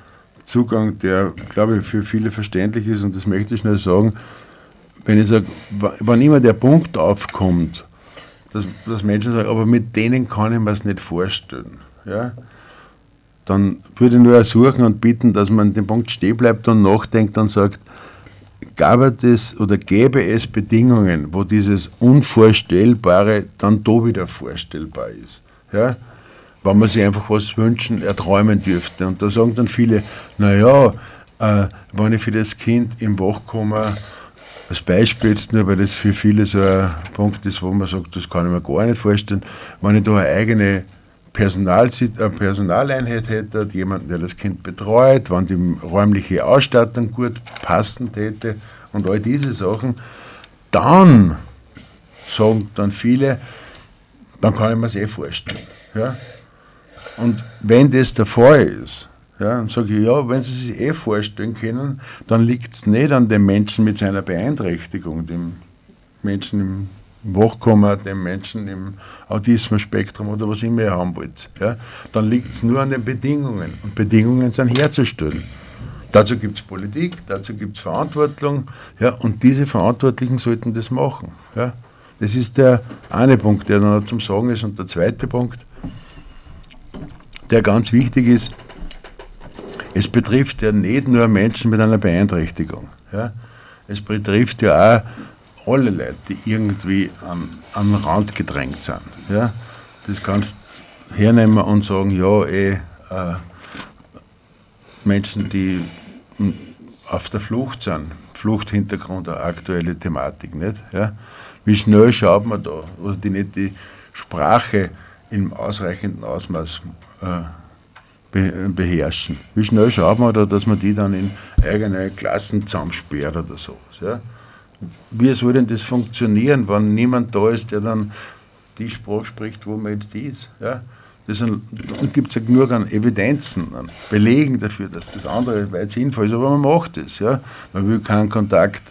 Zugang, der, glaube ich, für viele verständlich ist und das möchte ich schnell sagen. Wenn ich sage, wa- wann immer der Punkt aufkommt, dass, dass Menschen sagen, aber mit denen kann ich mir es nicht vorstellen. Ja? Dann würde ich nur ersuchen und bitten, dass man an dem Punkt stehen bleibt und nachdenkt und sagt, gab es oder gäbe es Bedingungen, wo dieses Unvorstellbare dann da wieder vorstellbar ist. Ja? Wenn man sich einfach was wünschen, erträumen dürfte. Und da sagen dann viele, naja, äh, wenn ich für das Kind im Wachkommen als Beispiel jetzt nur, weil das für viele so ein Punkt ist, wo man sagt, das kann ich mir gar nicht vorstellen, wenn ich da eine eigene Personalsit- eine Personaleinheit hätte, jemanden, der das Kind betreut, wenn die räumliche Ausstattung gut passen täte und all diese Sachen, dann sagen dann viele, dann kann ich mir es eh vorstellen. Ja? Und wenn das der Fall ist, ja, dann sage ich, ja, wenn Sie sich eh vorstellen können, dann liegt es nicht an dem Menschen mit seiner Beeinträchtigung, dem Menschen im Wachkoma, dem Menschen im Autismus-Spektrum oder was immer ihr haben wollt. Ja, dann liegt es nur an den Bedingungen. Und Bedingungen sind herzustellen. Dazu gibt es Politik, dazu gibt es Verantwortung, ja, und diese Verantwortlichen sollten das machen. Ja. Das ist der eine Punkt, der dann zum Sagen ist. Und der zweite Punkt, der ganz wichtig ist, es betrifft ja nicht nur Menschen mit einer Beeinträchtigung. Ja. Es betrifft ja auch alle Leute, die irgendwie am, am Rand gedrängt sind. Ja. Das kannst du hernehmen und sagen, ja, eh, äh, Menschen, die auf der Flucht sind, Fluchthintergrund, eine aktuelle Thematik, nicht? Ja? Wie schnell schaut man da, oder die nicht die Sprache im ausreichenden Ausmaß äh, be beherrschen. Wie schnell schaut man da, dass man die dann in eigene Klassen zusammensperrt oder sowas. Ja? Wie soll denn das funktionieren, wenn niemand da ist, der dann die Sprache spricht, wo man jetzt ist? Ja? Das gibt es ja genug an Evidenzen, an Belegen dafür, dass das andere weit sinnvoll ist, aber man macht es. Ja? Man will keinen Kontakt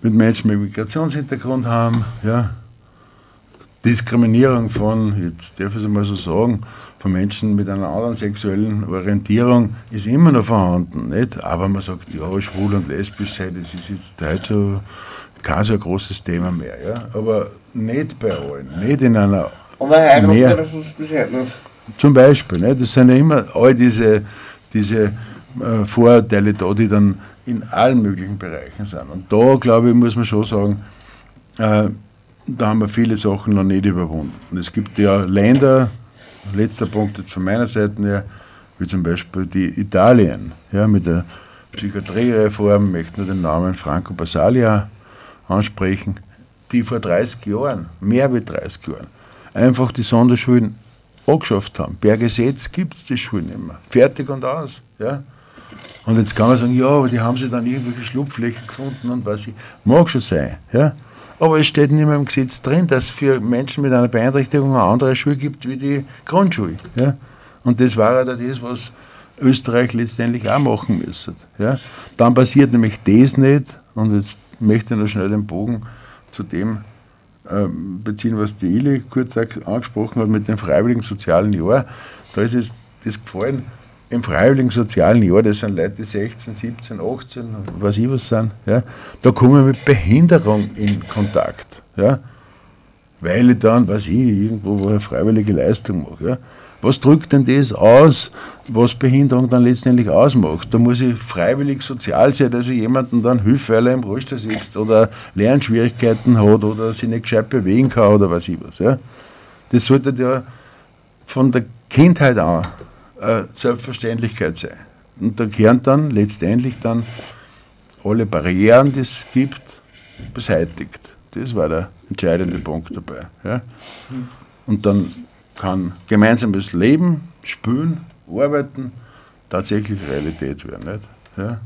mit Menschen mit Migrationshintergrund haben. Ja? Diskriminierung von, jetzt darf ich es mal so sagen, von Menschen mit einer anderen sexuellen Orientierung ist immer noch vorhanden. Nicht? Aber man sagt, ja, schwul und lesbisch sein, das ist jetzt heute so kein so großes Thema mehr. Ja? Aber nicht bei allen, nicht in einer Aber heiraten Mehr. dürfen sie bisher nicht. zum Beispiel, ne? das sind ja immer all diese, diese äh, Vorurteile da, die dann in allen möglichen Bereichen sind. Und da, glaube ich, muss man schon sagen, äh, da haben wir viele Sachen noch nicht überwunden. Und es gibt ja Länder, letzter Punkt jetzt von meiner Seite her, wie zum Beispiel die Italien, ja, mit der Psychiatriereform, möchte nur den Namen Franco Basaglia ansprechen, die vor 30 Jahren, mehr wie 30 Jahren, einfach die Sonderschulen angeschafft haben. Per Gesetz gibt es die Schulen nicht mehr. Fertig und aus. Ja? Und jetzt kann man sagen, ja, aber die haben sie dann irgendwelche Schlupflöcher gefunden und was ich. Mag schon sein. Ja? Aber es steht nicht mehr im Gesetz drin, dass es für Menschen mit einer Beeinträchtigung eine andere Schule gibt wie die Grundschule. Ja? Und das war ja das, was Österreich letztendlich auch machen müsste. Ja? Dann passiert nämlich das nicht, und jetzt möchte ich noch schnell den Bogen zu dem ähm, beziehen, was die Ili kurz angesprochen hat mit dem freiwilligen sozialen Jahr. Da ist jetzt das gefallen, im freiwilligen sozialen Jahr, das sind Leute, die 16, 17, 18, weiß ich was sind, ja, da kommen wir mit Behinderung in Kontakt. Ja, weil ich dann, weiß ich, irgendwo wo eine freiwillige Leistung mache. Ja. Was drückt denn das aus, was Behinderung dann letztendlich ausmacht? Da muss ich freiwillig sozial sein, dass ich jemandem dann hilfe, weil er im Rollstuhl sitzt oder Lernschwierigkeiten hat oder sich nicht gescheit bewegen kann oder weiß ich was. Ja. Das sollte ja von der Kindheit an äh, Selbstverständlichkeit sein. Und da gehören dann letztendlich dann alle Barrieren, die es gibt, beseitigt. Das war der entscheidende Punkt dabei. Ja. Und dann kann gemeinsames Leben, Spülen, Arbeiten tatsächlich Realität werden. Nicht? Ja.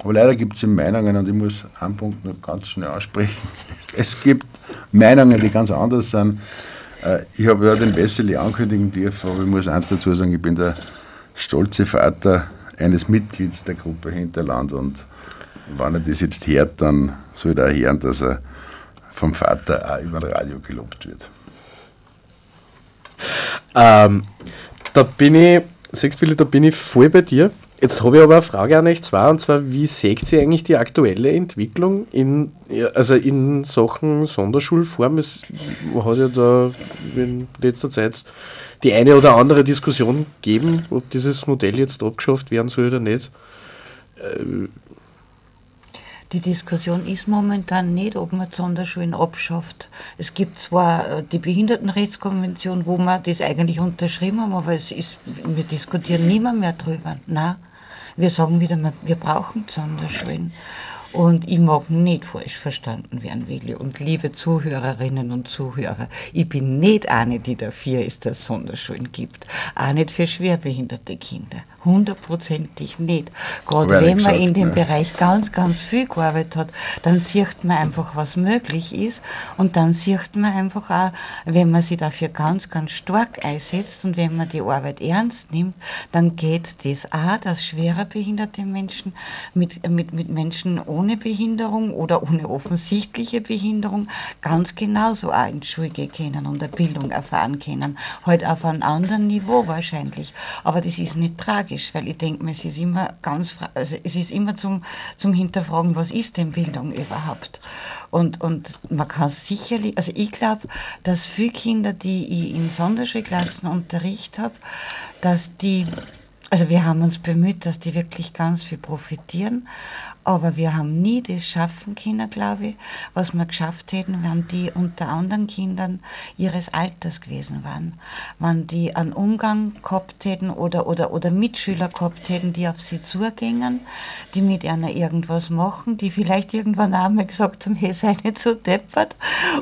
Aber leider gibt es Meinungen, und ich muss einen Punkt noch ganz schnell ansprechen. Es gibt Meinungen, die ganz anders sind. Äh, Ich habe ja den Wesseli ankündigen dürfen, aber ich muss eins dazu sagen, ich bin der stolze Vater eines Mitglieds der Gruppe Hinterland und wenn er das jetzt hört, dann soll er auch hören, dass er vom Vater auch über das Radio gelobt wird. Ähm, da bin ich, siehst du, da bin ich voll bei dir. Jetzt habe ich aber eine Frage an euch zwei, und zwar, wie seht ihr eigentlich die aktuelle Entwicklung in, also in Sachen Sonderschulform? Es hat ja da in letzter Zeit die eine oder andere Diskussion gegeben, ob dieses Modell jetzt abgeschafft werden soll oder nicht. Die Diskussion ist momentan nicht, ob man Sonderschulen abschafft. Es gibt zwar äh, die Behindertenrechtskonvention, wo wir das eigentlich unterschrieben haben, aber es ist, wir diskutieren niemand mehr drüber. Nein, wir sagen wieder, wir brauchen Sonderschulen. Und ich mag nicht falsch verstanden werden, Willi. Und liebe Zuhörerinnen und Zuhörer, ich bin nicht eine, die dafür ist, dass es Sonderschulen gibt. Auch nicht für schwerbehinderte Kinder. Hundertprozentig nicht. Gerade wenn man gesagt, in dem ne? Bereich ganz, ganz viel gearbeitet hat, dann sieht man einfach, was möglich ist. Und dann sieht man einfach auch, wenn man sich dafür ganz, ganz stark einsetzt und wenn man die Arbeit ernst nimmt, dann geht das auch, dass schwerer behinderte Menschen mit, mit, mit Menschen ohne Behinderung oder ohne offensichtliche Behinderung ganz genauso auch in die gehen können und eine Bildung erfahren können. Halt auf einem anderen Niveau wahrscheinlich. Aber das ist nicht tragisch, weil ich denke mir, es ist immer ganz, also es ist immer zum, zum Hinterfragen, was ist denn Bildung überhaupt? Und, und man kann sicherlich, also ich glaube, dass viele Kinder, die ich in Sonderschulklassen Unterricht habe, dass die, also wir haben uns bemüht, dass die wirklich ganz viel profitieren, aber wir haben nie das schaffen können, glaube ich, was wir geschafft hätten, wenn die unter anderen Kindern ihres Alters gewesen waren. Wenn die einen Umgang gehabt hätten oder, oder, oder Mitschüler gehabt hätten, die auf sie zugingen, die mit einer irgendwas machen, die vielleicht irgendwann einmal gesagt haben, hey, sei nicht so deppert,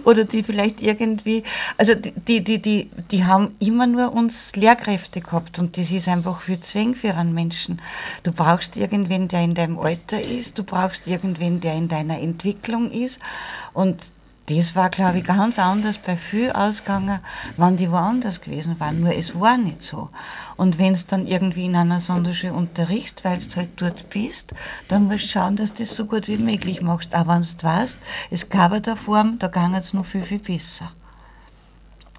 oder die vielleicht irgendwie, also die, die, die, die, die haben immer nur uns Lehrkräfte gehabt und das ist einfach viel Zwang für einen Menschen. Du brauchst irgendwen, der in deinem Alter ist, du brauchst irgendwen, der in deiner Entwicklung ist und das war, glaube ich, ganz anders bei viel ausgegangen, wenn die woanders gewesen waren. Nur es war nicht so. Und wenn du dann irgendwie in einer Sonderschule unterrichst, weil du halt dort bist, dann musst du schauen, dass du das so gut wie möglich machst. Aber wenn du weißt, es gab eine Form, da ging es noch viel, viel besser.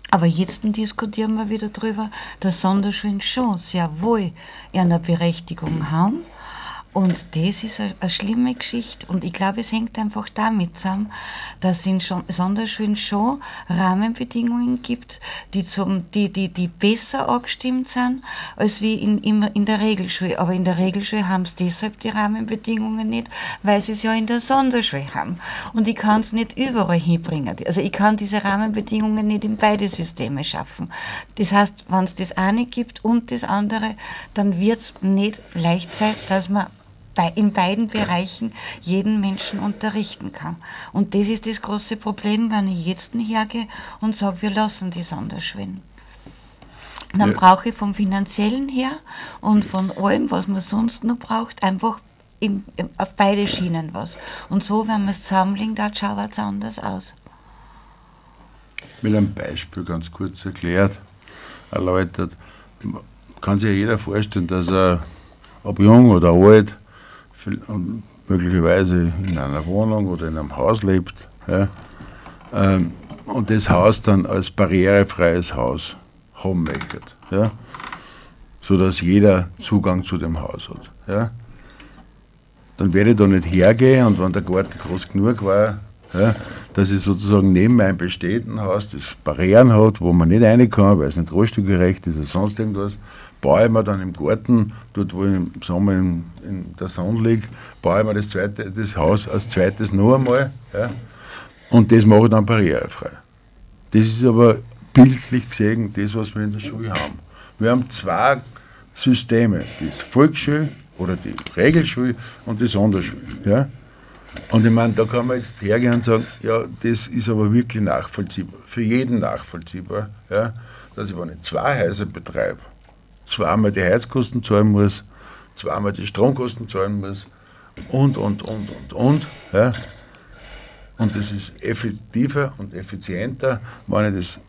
Aber jetzt diskutieren wir wieder darüber, dass Sonderschulen schon sehr wohl eine Berechtigung haben. Und das ist eine, eine schlimme Geschichte. Und ich glaube, es hängt einfach damit zusammen, dass es in schon, Sonderschulen schon Rahmenbedingungen gibt, die, zum, die, die, die besser abgestimmt sind, als wie in, immer in der Regelschule. Aber in der Regelschule haben sie deshalb die Rahmenbedingungen nicht, weil sie es ja in der Sonderschule haben. Und ich kann es nicht überall hinbringen. Also ich kann diese Rahmenbedingungen nicht in beide Systeme schaffen. Das heißt, wenn es das eine gibt und das andere, dann wird es nicht leicht sein, dass man in beiden Bereichen jeden Menschen unterrichten kann. Und das ist das große Problem, wenn ich jetzt hergehe und sage, wir lassen die Sonderschulen. Dann Ja. brauche ich vom Finanziellen her und von allem, was man sonst noch braucht, einfach in, in, auf beide Schienen was. Und so, wenn man es zusammenlegt, dann schaut es anders aus. mit einem Beispiel ganz kurz erklärt, erläutert. Kann sich ja jeder vorstellen, dass er, ob jung oder alt, möglicherweise in einer Wohnung oder in einem Haus lebt ja, ähm, und das Haus dann als barrierefreies Haus möchte, ja, sodass jeder Zugang zu dem Haus hat. Ja. Dann werde ich da nicht hergehen und wenn der Garten groß genug war, ja, dass ich sozusagen neben meinem bestehenden Haus, das Barrieren hat, wo man nicht rein kann, weil es nicht rollstuhlgerecht ist oder sonst irgendwas, baue ich mir dann im Garten, dort wo ich im Sommer in, in der Sonne liege, baue ich mir das, zweite, das Haus als zweites noch einmal ja, und das mache ich dann barrierefrei. Das ist aber bildlich gesehen das, was wir in der Schule haben. Wir haben zwei Systeme, das Volksschule oder die Regelschule und die Sonderschule. Ja? Und ich meine, da kann man jetzt hergehen und sagen, ja, das ist aber wirklich nachvollziehbar, für jeden nachvollziehbar, ja, dass ich, wenn ich zwei Häuser betreibe, zweimal die Heizkosten zahlen muss, zweimal die Stromkosten zahlen muss und, und, und, und, und. Ja. Und das ist effektiver und effizienter, wenn ich das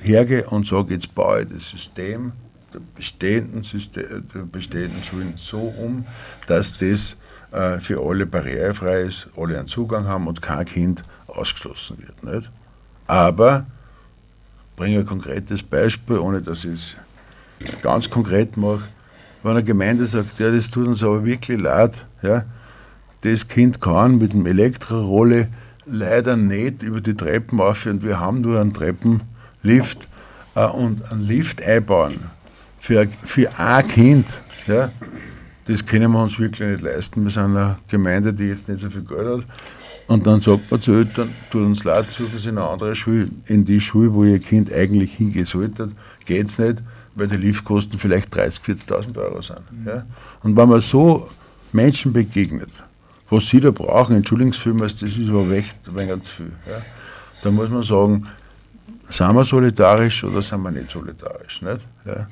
hergehe und sage, jetzt baue ich das System der bestehenden, System, der bestehenden Schulen so um, dass das äh, für alle barrierefrei ist, alle einen Zugang haben und kein Kind ausgeschlossen wird. Nicht? Aber, bringe ein konkretes Beispiel, ohne dass ich es ganz konkret mache, wenn eine Gemeinde sagt, ja, das tut uns aber wirklich leid, ja, das Kind kann mit dem Elektrorolle leider nicht über die Treppen auf und wir haben nur einen Treppenlift äh, und einen Lift einbauen für, für ein Kind. Ja, das können wir uns wirklich nicht leisten. Wir sind eine Gemeinde, die jetzt nicht so viel Geld hat. Und dann sagt man zu Eltern, tut uns leid, suchen Sie eine andere Schule. In die Schule, wo Ihr Kind eigentlich hingehen sollte, geht es nicht, weil die Liftkosten vielleicht 30.000, 40.000 Euro sind. Ja? Und wenn man so Menschen begegnet, Was sie da brauchen, Entschuldigungsfilmers, das ist aber echt ein wenig ganz viel. Ja. Da muss man sagen, sind wir solidarisch oder sind wir nicht solidarisch? Nicht? Ja.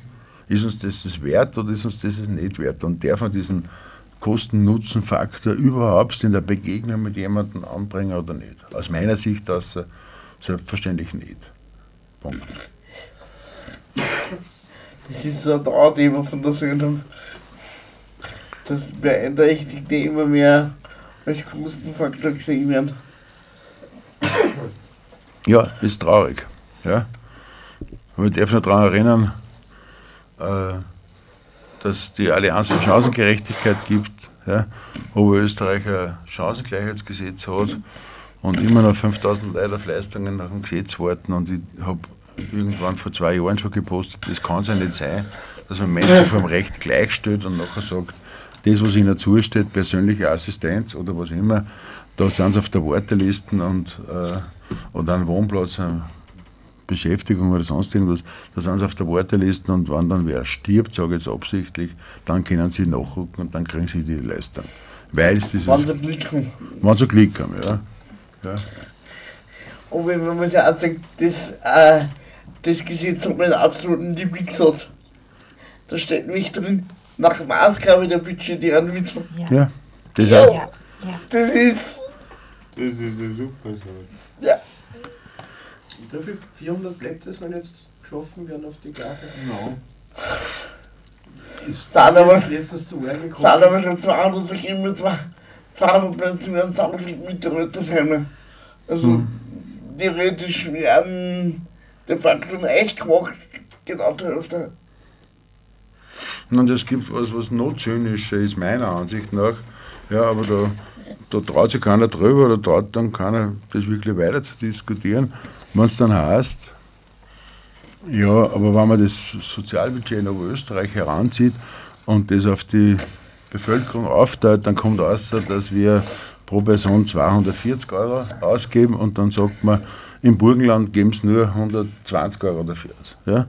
Ist uns das das wert oder ist uns das nicht wert? Und darf man diesen Kosten-Nutzen-Faktor überhaupt in der Begegnung mit jemandem anbringen oder nicht? Aus meiner Sicht äh, selbstverständlich nicht. Punkt. Das ist so ein Dauerthema von der Sendung. Das Beeinträchtigte immer mehr als Kostenfaktor gesehen werden. Ja, ist traurig. Ja. Aber ich darf noch daran erinnern, äh, dass die Allianz für Chancengerechtigkeit gibt, ja, wo Österreich ein Chancengleichheitsgesetz hat und immer noch 5000 Leute auf Leistungen nach dem Gesetz warten. Und ich habe irgendwann vor zwei Jahren schon gepostet, das kann es ja nicht sein, dass man Menschen vom Recht gleichstellt und nachher sagt, das, was ihnen zusteht, persönliche Assistenz oder was immer, da sind sie auf der Warteliste und, äh, oder einen Wohnplatz, eine Beschäftigung oder sonst irgendwas, da sind sie auf der Warteliste und wenn dann wer stirbt, sage ich jetzt absichtlich, dann können sie nachrücken und dann kriegen sie die Leistung. Weil es dieses. Wenn sie Glück haben. Wenn sie Glück haben, ja. ja. Und wenn man muss ja auch sagen, das, äh, das Gesetz hat meinen absoluten Lieblingssatz. Da steht nämlich drin, nach Maßgabe der budgetären Mittel. Ja. ja. Das Ja. auch. Ja, ja. Das ist, Das ist eine super Sache. ja, Wie viel 400 Plätze sollen jetzt geschaffen werden auf die Karte? Genau. Ist Sind aber- jetzt letztens zu Ohren gekommen. sind aber schon 200 vergeben, mit zwei, 200 Plätze werden zusammengelegt mit den Röttersheime. Also theoretisch werden de facto echt gemacht, genau die Hälfte. Und es gibt was, was noch zynischer ist, meiner Ansicht nach. Ja, aber da, da traut sich keiner drüber oder traut dann keiner, das wirklich weiter zu diskutieren. Wenn es dann heißt, ja, aber wenn man das Sozialbudget in Oberösterreich heranzieht und das auf die Bevölkerung aufteilt, dann kommt raus, dass wir pro Person 240 Euro ausgeben und dann sagt man, im Burgenland geben es nur 120 Euro dafür aus. Ja?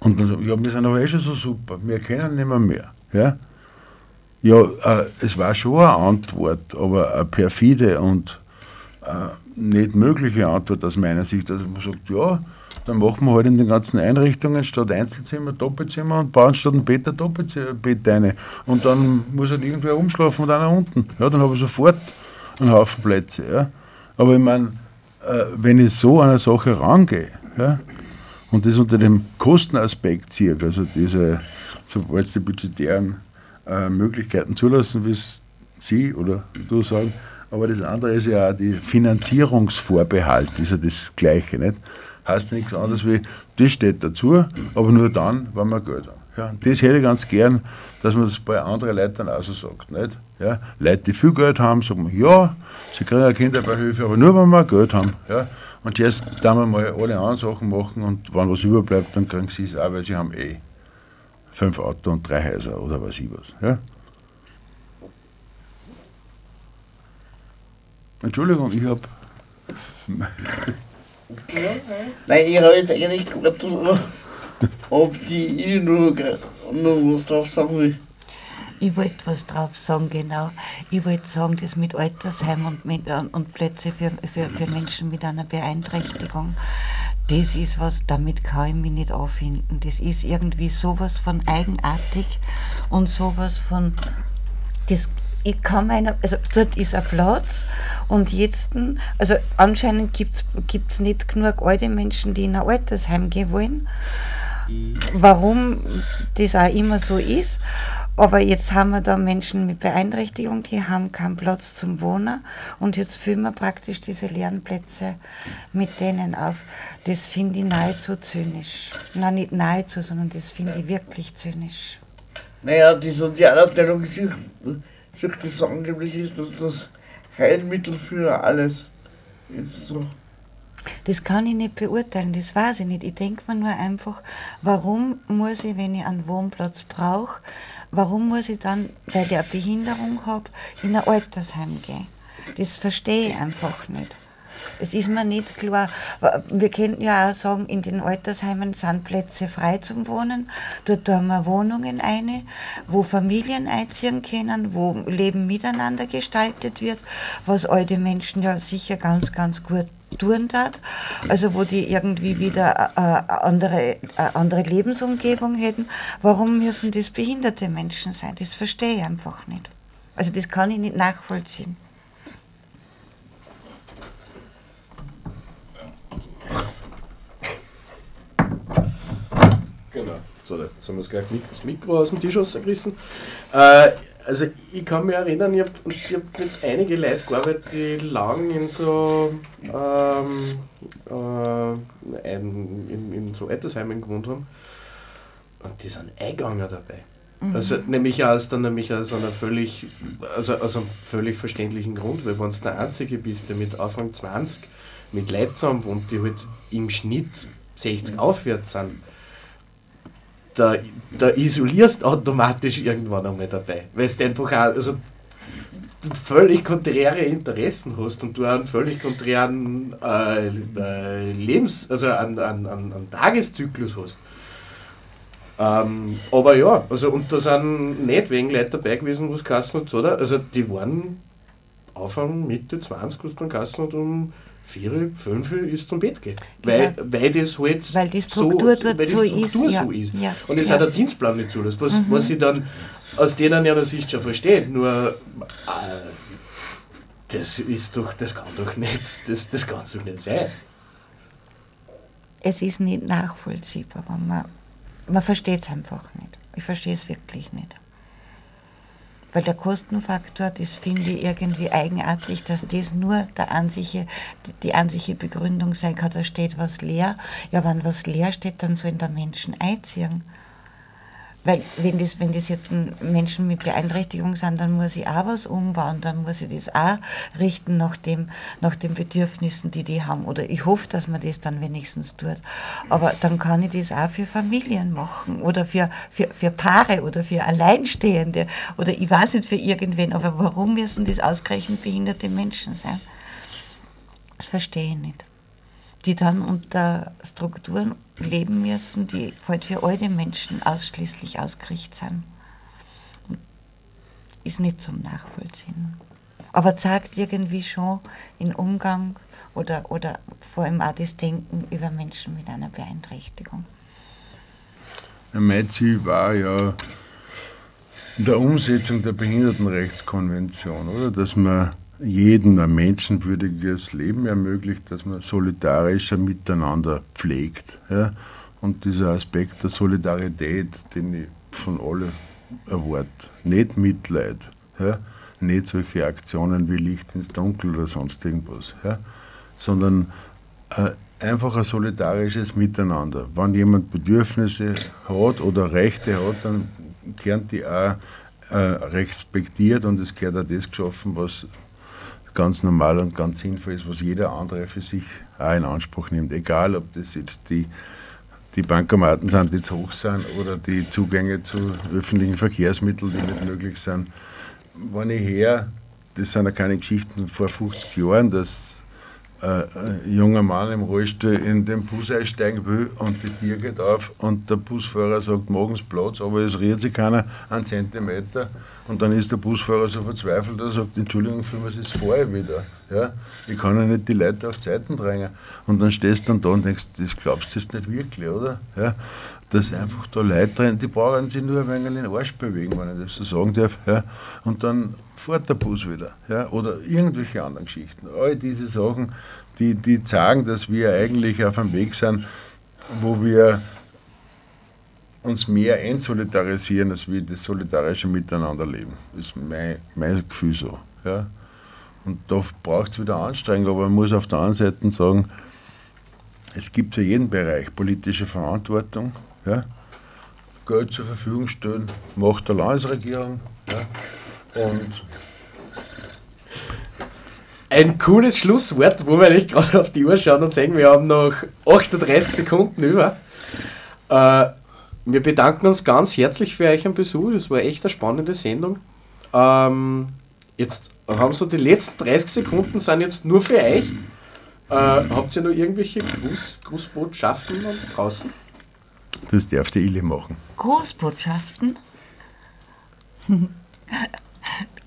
Und dann so, ja, wir sind aber eh schon so super, wir können nicht mehr mehr. Ja, ja äh, es war schon eine Antwort, aber eine perfide und äh, nicht mögliche Antwort aus meiner Sicht. Also man sagt, ja, dann machen wir halt in den ganzen Einrichtungen statt Einzelzimmer Doppelzimmer und bauen statt ein Bett ein Doppelbett eine. Und dann muss halt irgendwer umschlafen und einer unten. Ja, dann habe ich sofort einen Haufen Plätze. Ja. Aber ich meine, wenn ich so an eine Sache rangehe, ja, und das unter dem Kostenaspekt ziehe, also diese, sobald es die budgetären äh, Möglichkeiten zulassen, wie es Sie oder du sagen, aber das andere ist ja auch die Finanzierungsvorbehalt, ist ja das Gleiche, nicht? Heißt nichts anderes wie, das steht dazu, aber nur dann, wenn wir Geld haben. Ja, das hätte ich ganz gern, dass man das bei anderen Leuten auch so sagt. Nicht? Ja, Leute, die viel Geld haben, sagen, ja, sie kriegen eine Kinderbeihilfe, aber nur, wenn wir Geld haben. Ja. Und jetzt dann wir mal alle anderen Sachen machen und wenn was überbleibt, dann kriegen sie es auch, weil sie haben eh fünf Autos und drei Häuser oder was ich was. Ja. Entschuldigung, ich habe Nein, ich habe jetzt eigentlich gerade ob die ich nur, nur was drauf sagen will. Ich wollte was drauf sagen, genau. Ich wollte sagen, das mit Altersheim und, mit, und Plätze für, für, für Menschen mit einer Beeinträchtigung, das ist was, damit kann ich mich nicht auffinden. Das ist irgendwie sowas von eigenartig und sowas von, das, ich kann meiner, also dort ist ein Platz und jetzt, also anscheinend gibt es nicht genug alte Menschen, die in ein Altersheim gehen wollen warum das auch immer so ist. Aber jetzt haben wir da Menschen mit Beeinträchtigung, die haben keinen Platz zum Wohnen und jetzt füllen wir praktisch diese leeren Plätze mit denen auf. Das finde ich nahezu zynisch. Nein, nicht nahezu, sondern das finde ich wirklich zynisch. Naja, die Sozialabteilung sieht, sieht das so angeblich ist, dass das Heilmittel für alles ist. So. Das kann ich nicht beurteilen, das weiß ich nicht. Ich denke mir nur einfach, warum muss ich, wenn ich einen Wohnplatz brauche, warum muss ich dann, weil ich eine Behinderung habe, in ein Altersheim gehen? Das verstehe ich einfach nicht. Es ist mir nicht klar. Wir könnten ja auch sagen, in den Altersheimen sind Plätze frei zum Wohnen. Dort tun wir Wohnungen ein, wo Familien einziehen können, wo Leben miteinander gestaltet wird, was alte Menschen ja sicher ganz, ganz gut tun tat. Also wo die irgendwie wieder äh, eine andere, eine andere Lebensumgebung hätten. Warum müssen das behinderte Menschen sein? Das verstehe ich einfach nicht. Also das kann ich nicht nachvollziehen. Genau. So, jetzt haben wir es gleich das Mikro aus dem Tisch rausgerissen. Äh, also ich kann mich erinnern, ich habe hab mit einigen Leuten gearbeitet, die lang in so, ähm, äh, ein, in, in so Altersheimen gewohnt haben. Und die sind eingegangen dabei. Mhm. Also nämlich aus, dann nämlich aus einer völlig, also aus einem völlig verständlichen Grund, weil wenn du der Einzige bist, der mit Anfang 20 mit Leuten zusammen wohnt, die halt im Schnitt 60 aufwärts sind, da, da isolierst automatisch irgendwann einmal dabei. Weil du einfach auch, also du völlig konträre Interessen hast und du einen völlig konträren äh, äh, Lebens-, also einen, einen, einen Tageszyklus hast. Ähm, aber ja, also und da sind nicht wegen Leute dabei gewesen, wo es Kassen oder? Also die waren Anfang, Mitte 20, wo es dann Kassen hat, um 4, 5 ist zum Bett geht. Weil, weil das halt Weil die Struktur so, dort weil die so Struktur ist, ja. so ist. Ja. Und das Ja. hat der Dienstplan nicht zulässt, was, Mhm. was ich dann aus denen ja Sicht schon verstehe. Nur äh, das ist doch, das kann doch nicht, das, das kann doch nicht sein. Es ist nicht nachvollziehbar, aber man, man versteht es einfach nicht. Ich verstehe es wirklich nicht. Weil der Kostenfaktor, das finde ich irgendwie eigenartig, dass das nur der ansichere, die- die ansichere Begründung sein kann, da steht was leer. Ja, wenn was leer steht, dann sollen da Menschen einziehen. Weil wenn das, wenn das jetzt Menschen mit Beeinträchtigung sind, dann muss ich auch was umbauen, dann muss ich das auch richten nach, dem, nach den Bedürfnissen, die die haben. Oder ich hoffe, dass man das dann wenigstens tut. Aber dann kann ich das auch für Familien machen oder für, für, für Paare oder für Alleinstehende oder ich weiß nicht für irgendwen. Aber warum müssen das ausgerechnet behinderte Menschen sein? Das verstehe ich nicht. Die dann unter Strukturen leben müssen, die halt für alte Menschen ausschließlich ausgerichtet sind. Ist nicht zum Nachvollziehen. Aber zeigt irgendwie schon den Umgang oder, oder vor allem auch das Denken über Menschen mit einer Beeinträchtigung. Mein Ziel war ja in der Umsetzung der Behindertenrechtskonvention, oder? Dass man jedem ein menschenwürdiges Leben ermöglicht, dass man solidarischer miteinander pflegt. Ja? Und dieser Aspekt der Solidarität, den ich von allen erwarte, nicht Mitleid, ja? nicht solche Aktionen wie Licht ins Dunkel oder sonst irgendwas, ja? sondern äh, einfach ein solidarisches Miteinander. Wenn jemand Bedürfnisse hat oder Rechte hat, dann gehören die auch äh, respektiert und es gehört auch das geschaffen, was ganz normal und ganz sinnvoll ist, was jeder andere für sich auch in Anspruch nimmt. Egal, ob das jetzt die, die Bankomaten sind, die zu hoch sind oder die Zugänge zu öffentlichen Verkehrsmitteln, die nicht möglich sind. Wenn ich her, das sind ja keine Geschichten vor 50 Jahren, dass äh, ein junger Mann im Rollstuhl in den Bus einsteigen will und die Tür geht auf und der Busfahrer sagt morgens Platz, aber es rührt sich keiner einen Zentimeter und dann ist der Busfahrer so verzweifelt, dass er sagt, Entschuldigung, für was ist vorher wieder? Ja? Ich kann ja nicht die Leute auf Zeiten drängen. Und dann stehst du dann da und denkst, das glaubst du jetzt nicht wirklich, oder? Ja? Dass einfach da Leute drin, die brauchen sich nur ein wenig in den Arsch bewegen, wenn ich das so sagen darf. Ja? Und dann fährt der Bus wieder. Ja? Oder irgendwelche anderen Geschichten. All diese Sachen, die, die zeigen, dass wir eigentlich auf einem Weg sind, wo wir uns mehr entsolidarisieren, als wir das solidarische Miteinander leben. Das ist mein, mein Gefühl so. Ja? Und da braucht es wieder Anstrengung, aber man muss auf der anderen Seite sagen, es gibt für jeden Bereich politische Verantwortung. Ja? Geld zur Verfügung stellen, macht der Landesregierung. Ja? Und Ein cooles Schlusswort, wo wir nicht gerade auf die Uhr schauen und sehen, wir haben noch 38 Sekunden über. Äh, wir bedanken uns ganz herzlich für euch einen Besuch. Das war echt eine spannende Sendung. Ähm, jetzt haben so die letzten 30 Sekunden sind jetzt nur für euch. Äh, habt ihr noch irgendwelche Gruß, Grußbotschaften draußen? Das darf die Ili machen. Grußbotschaften.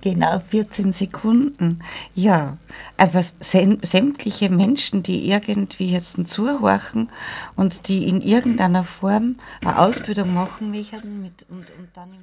genau 14 Sekunden. Ja, aber säm sämtliche Menschen, die irgendwie jetzt zuhorchen und die in irgendeiner Form eine Ausbildung machen möchten mit, und, und dann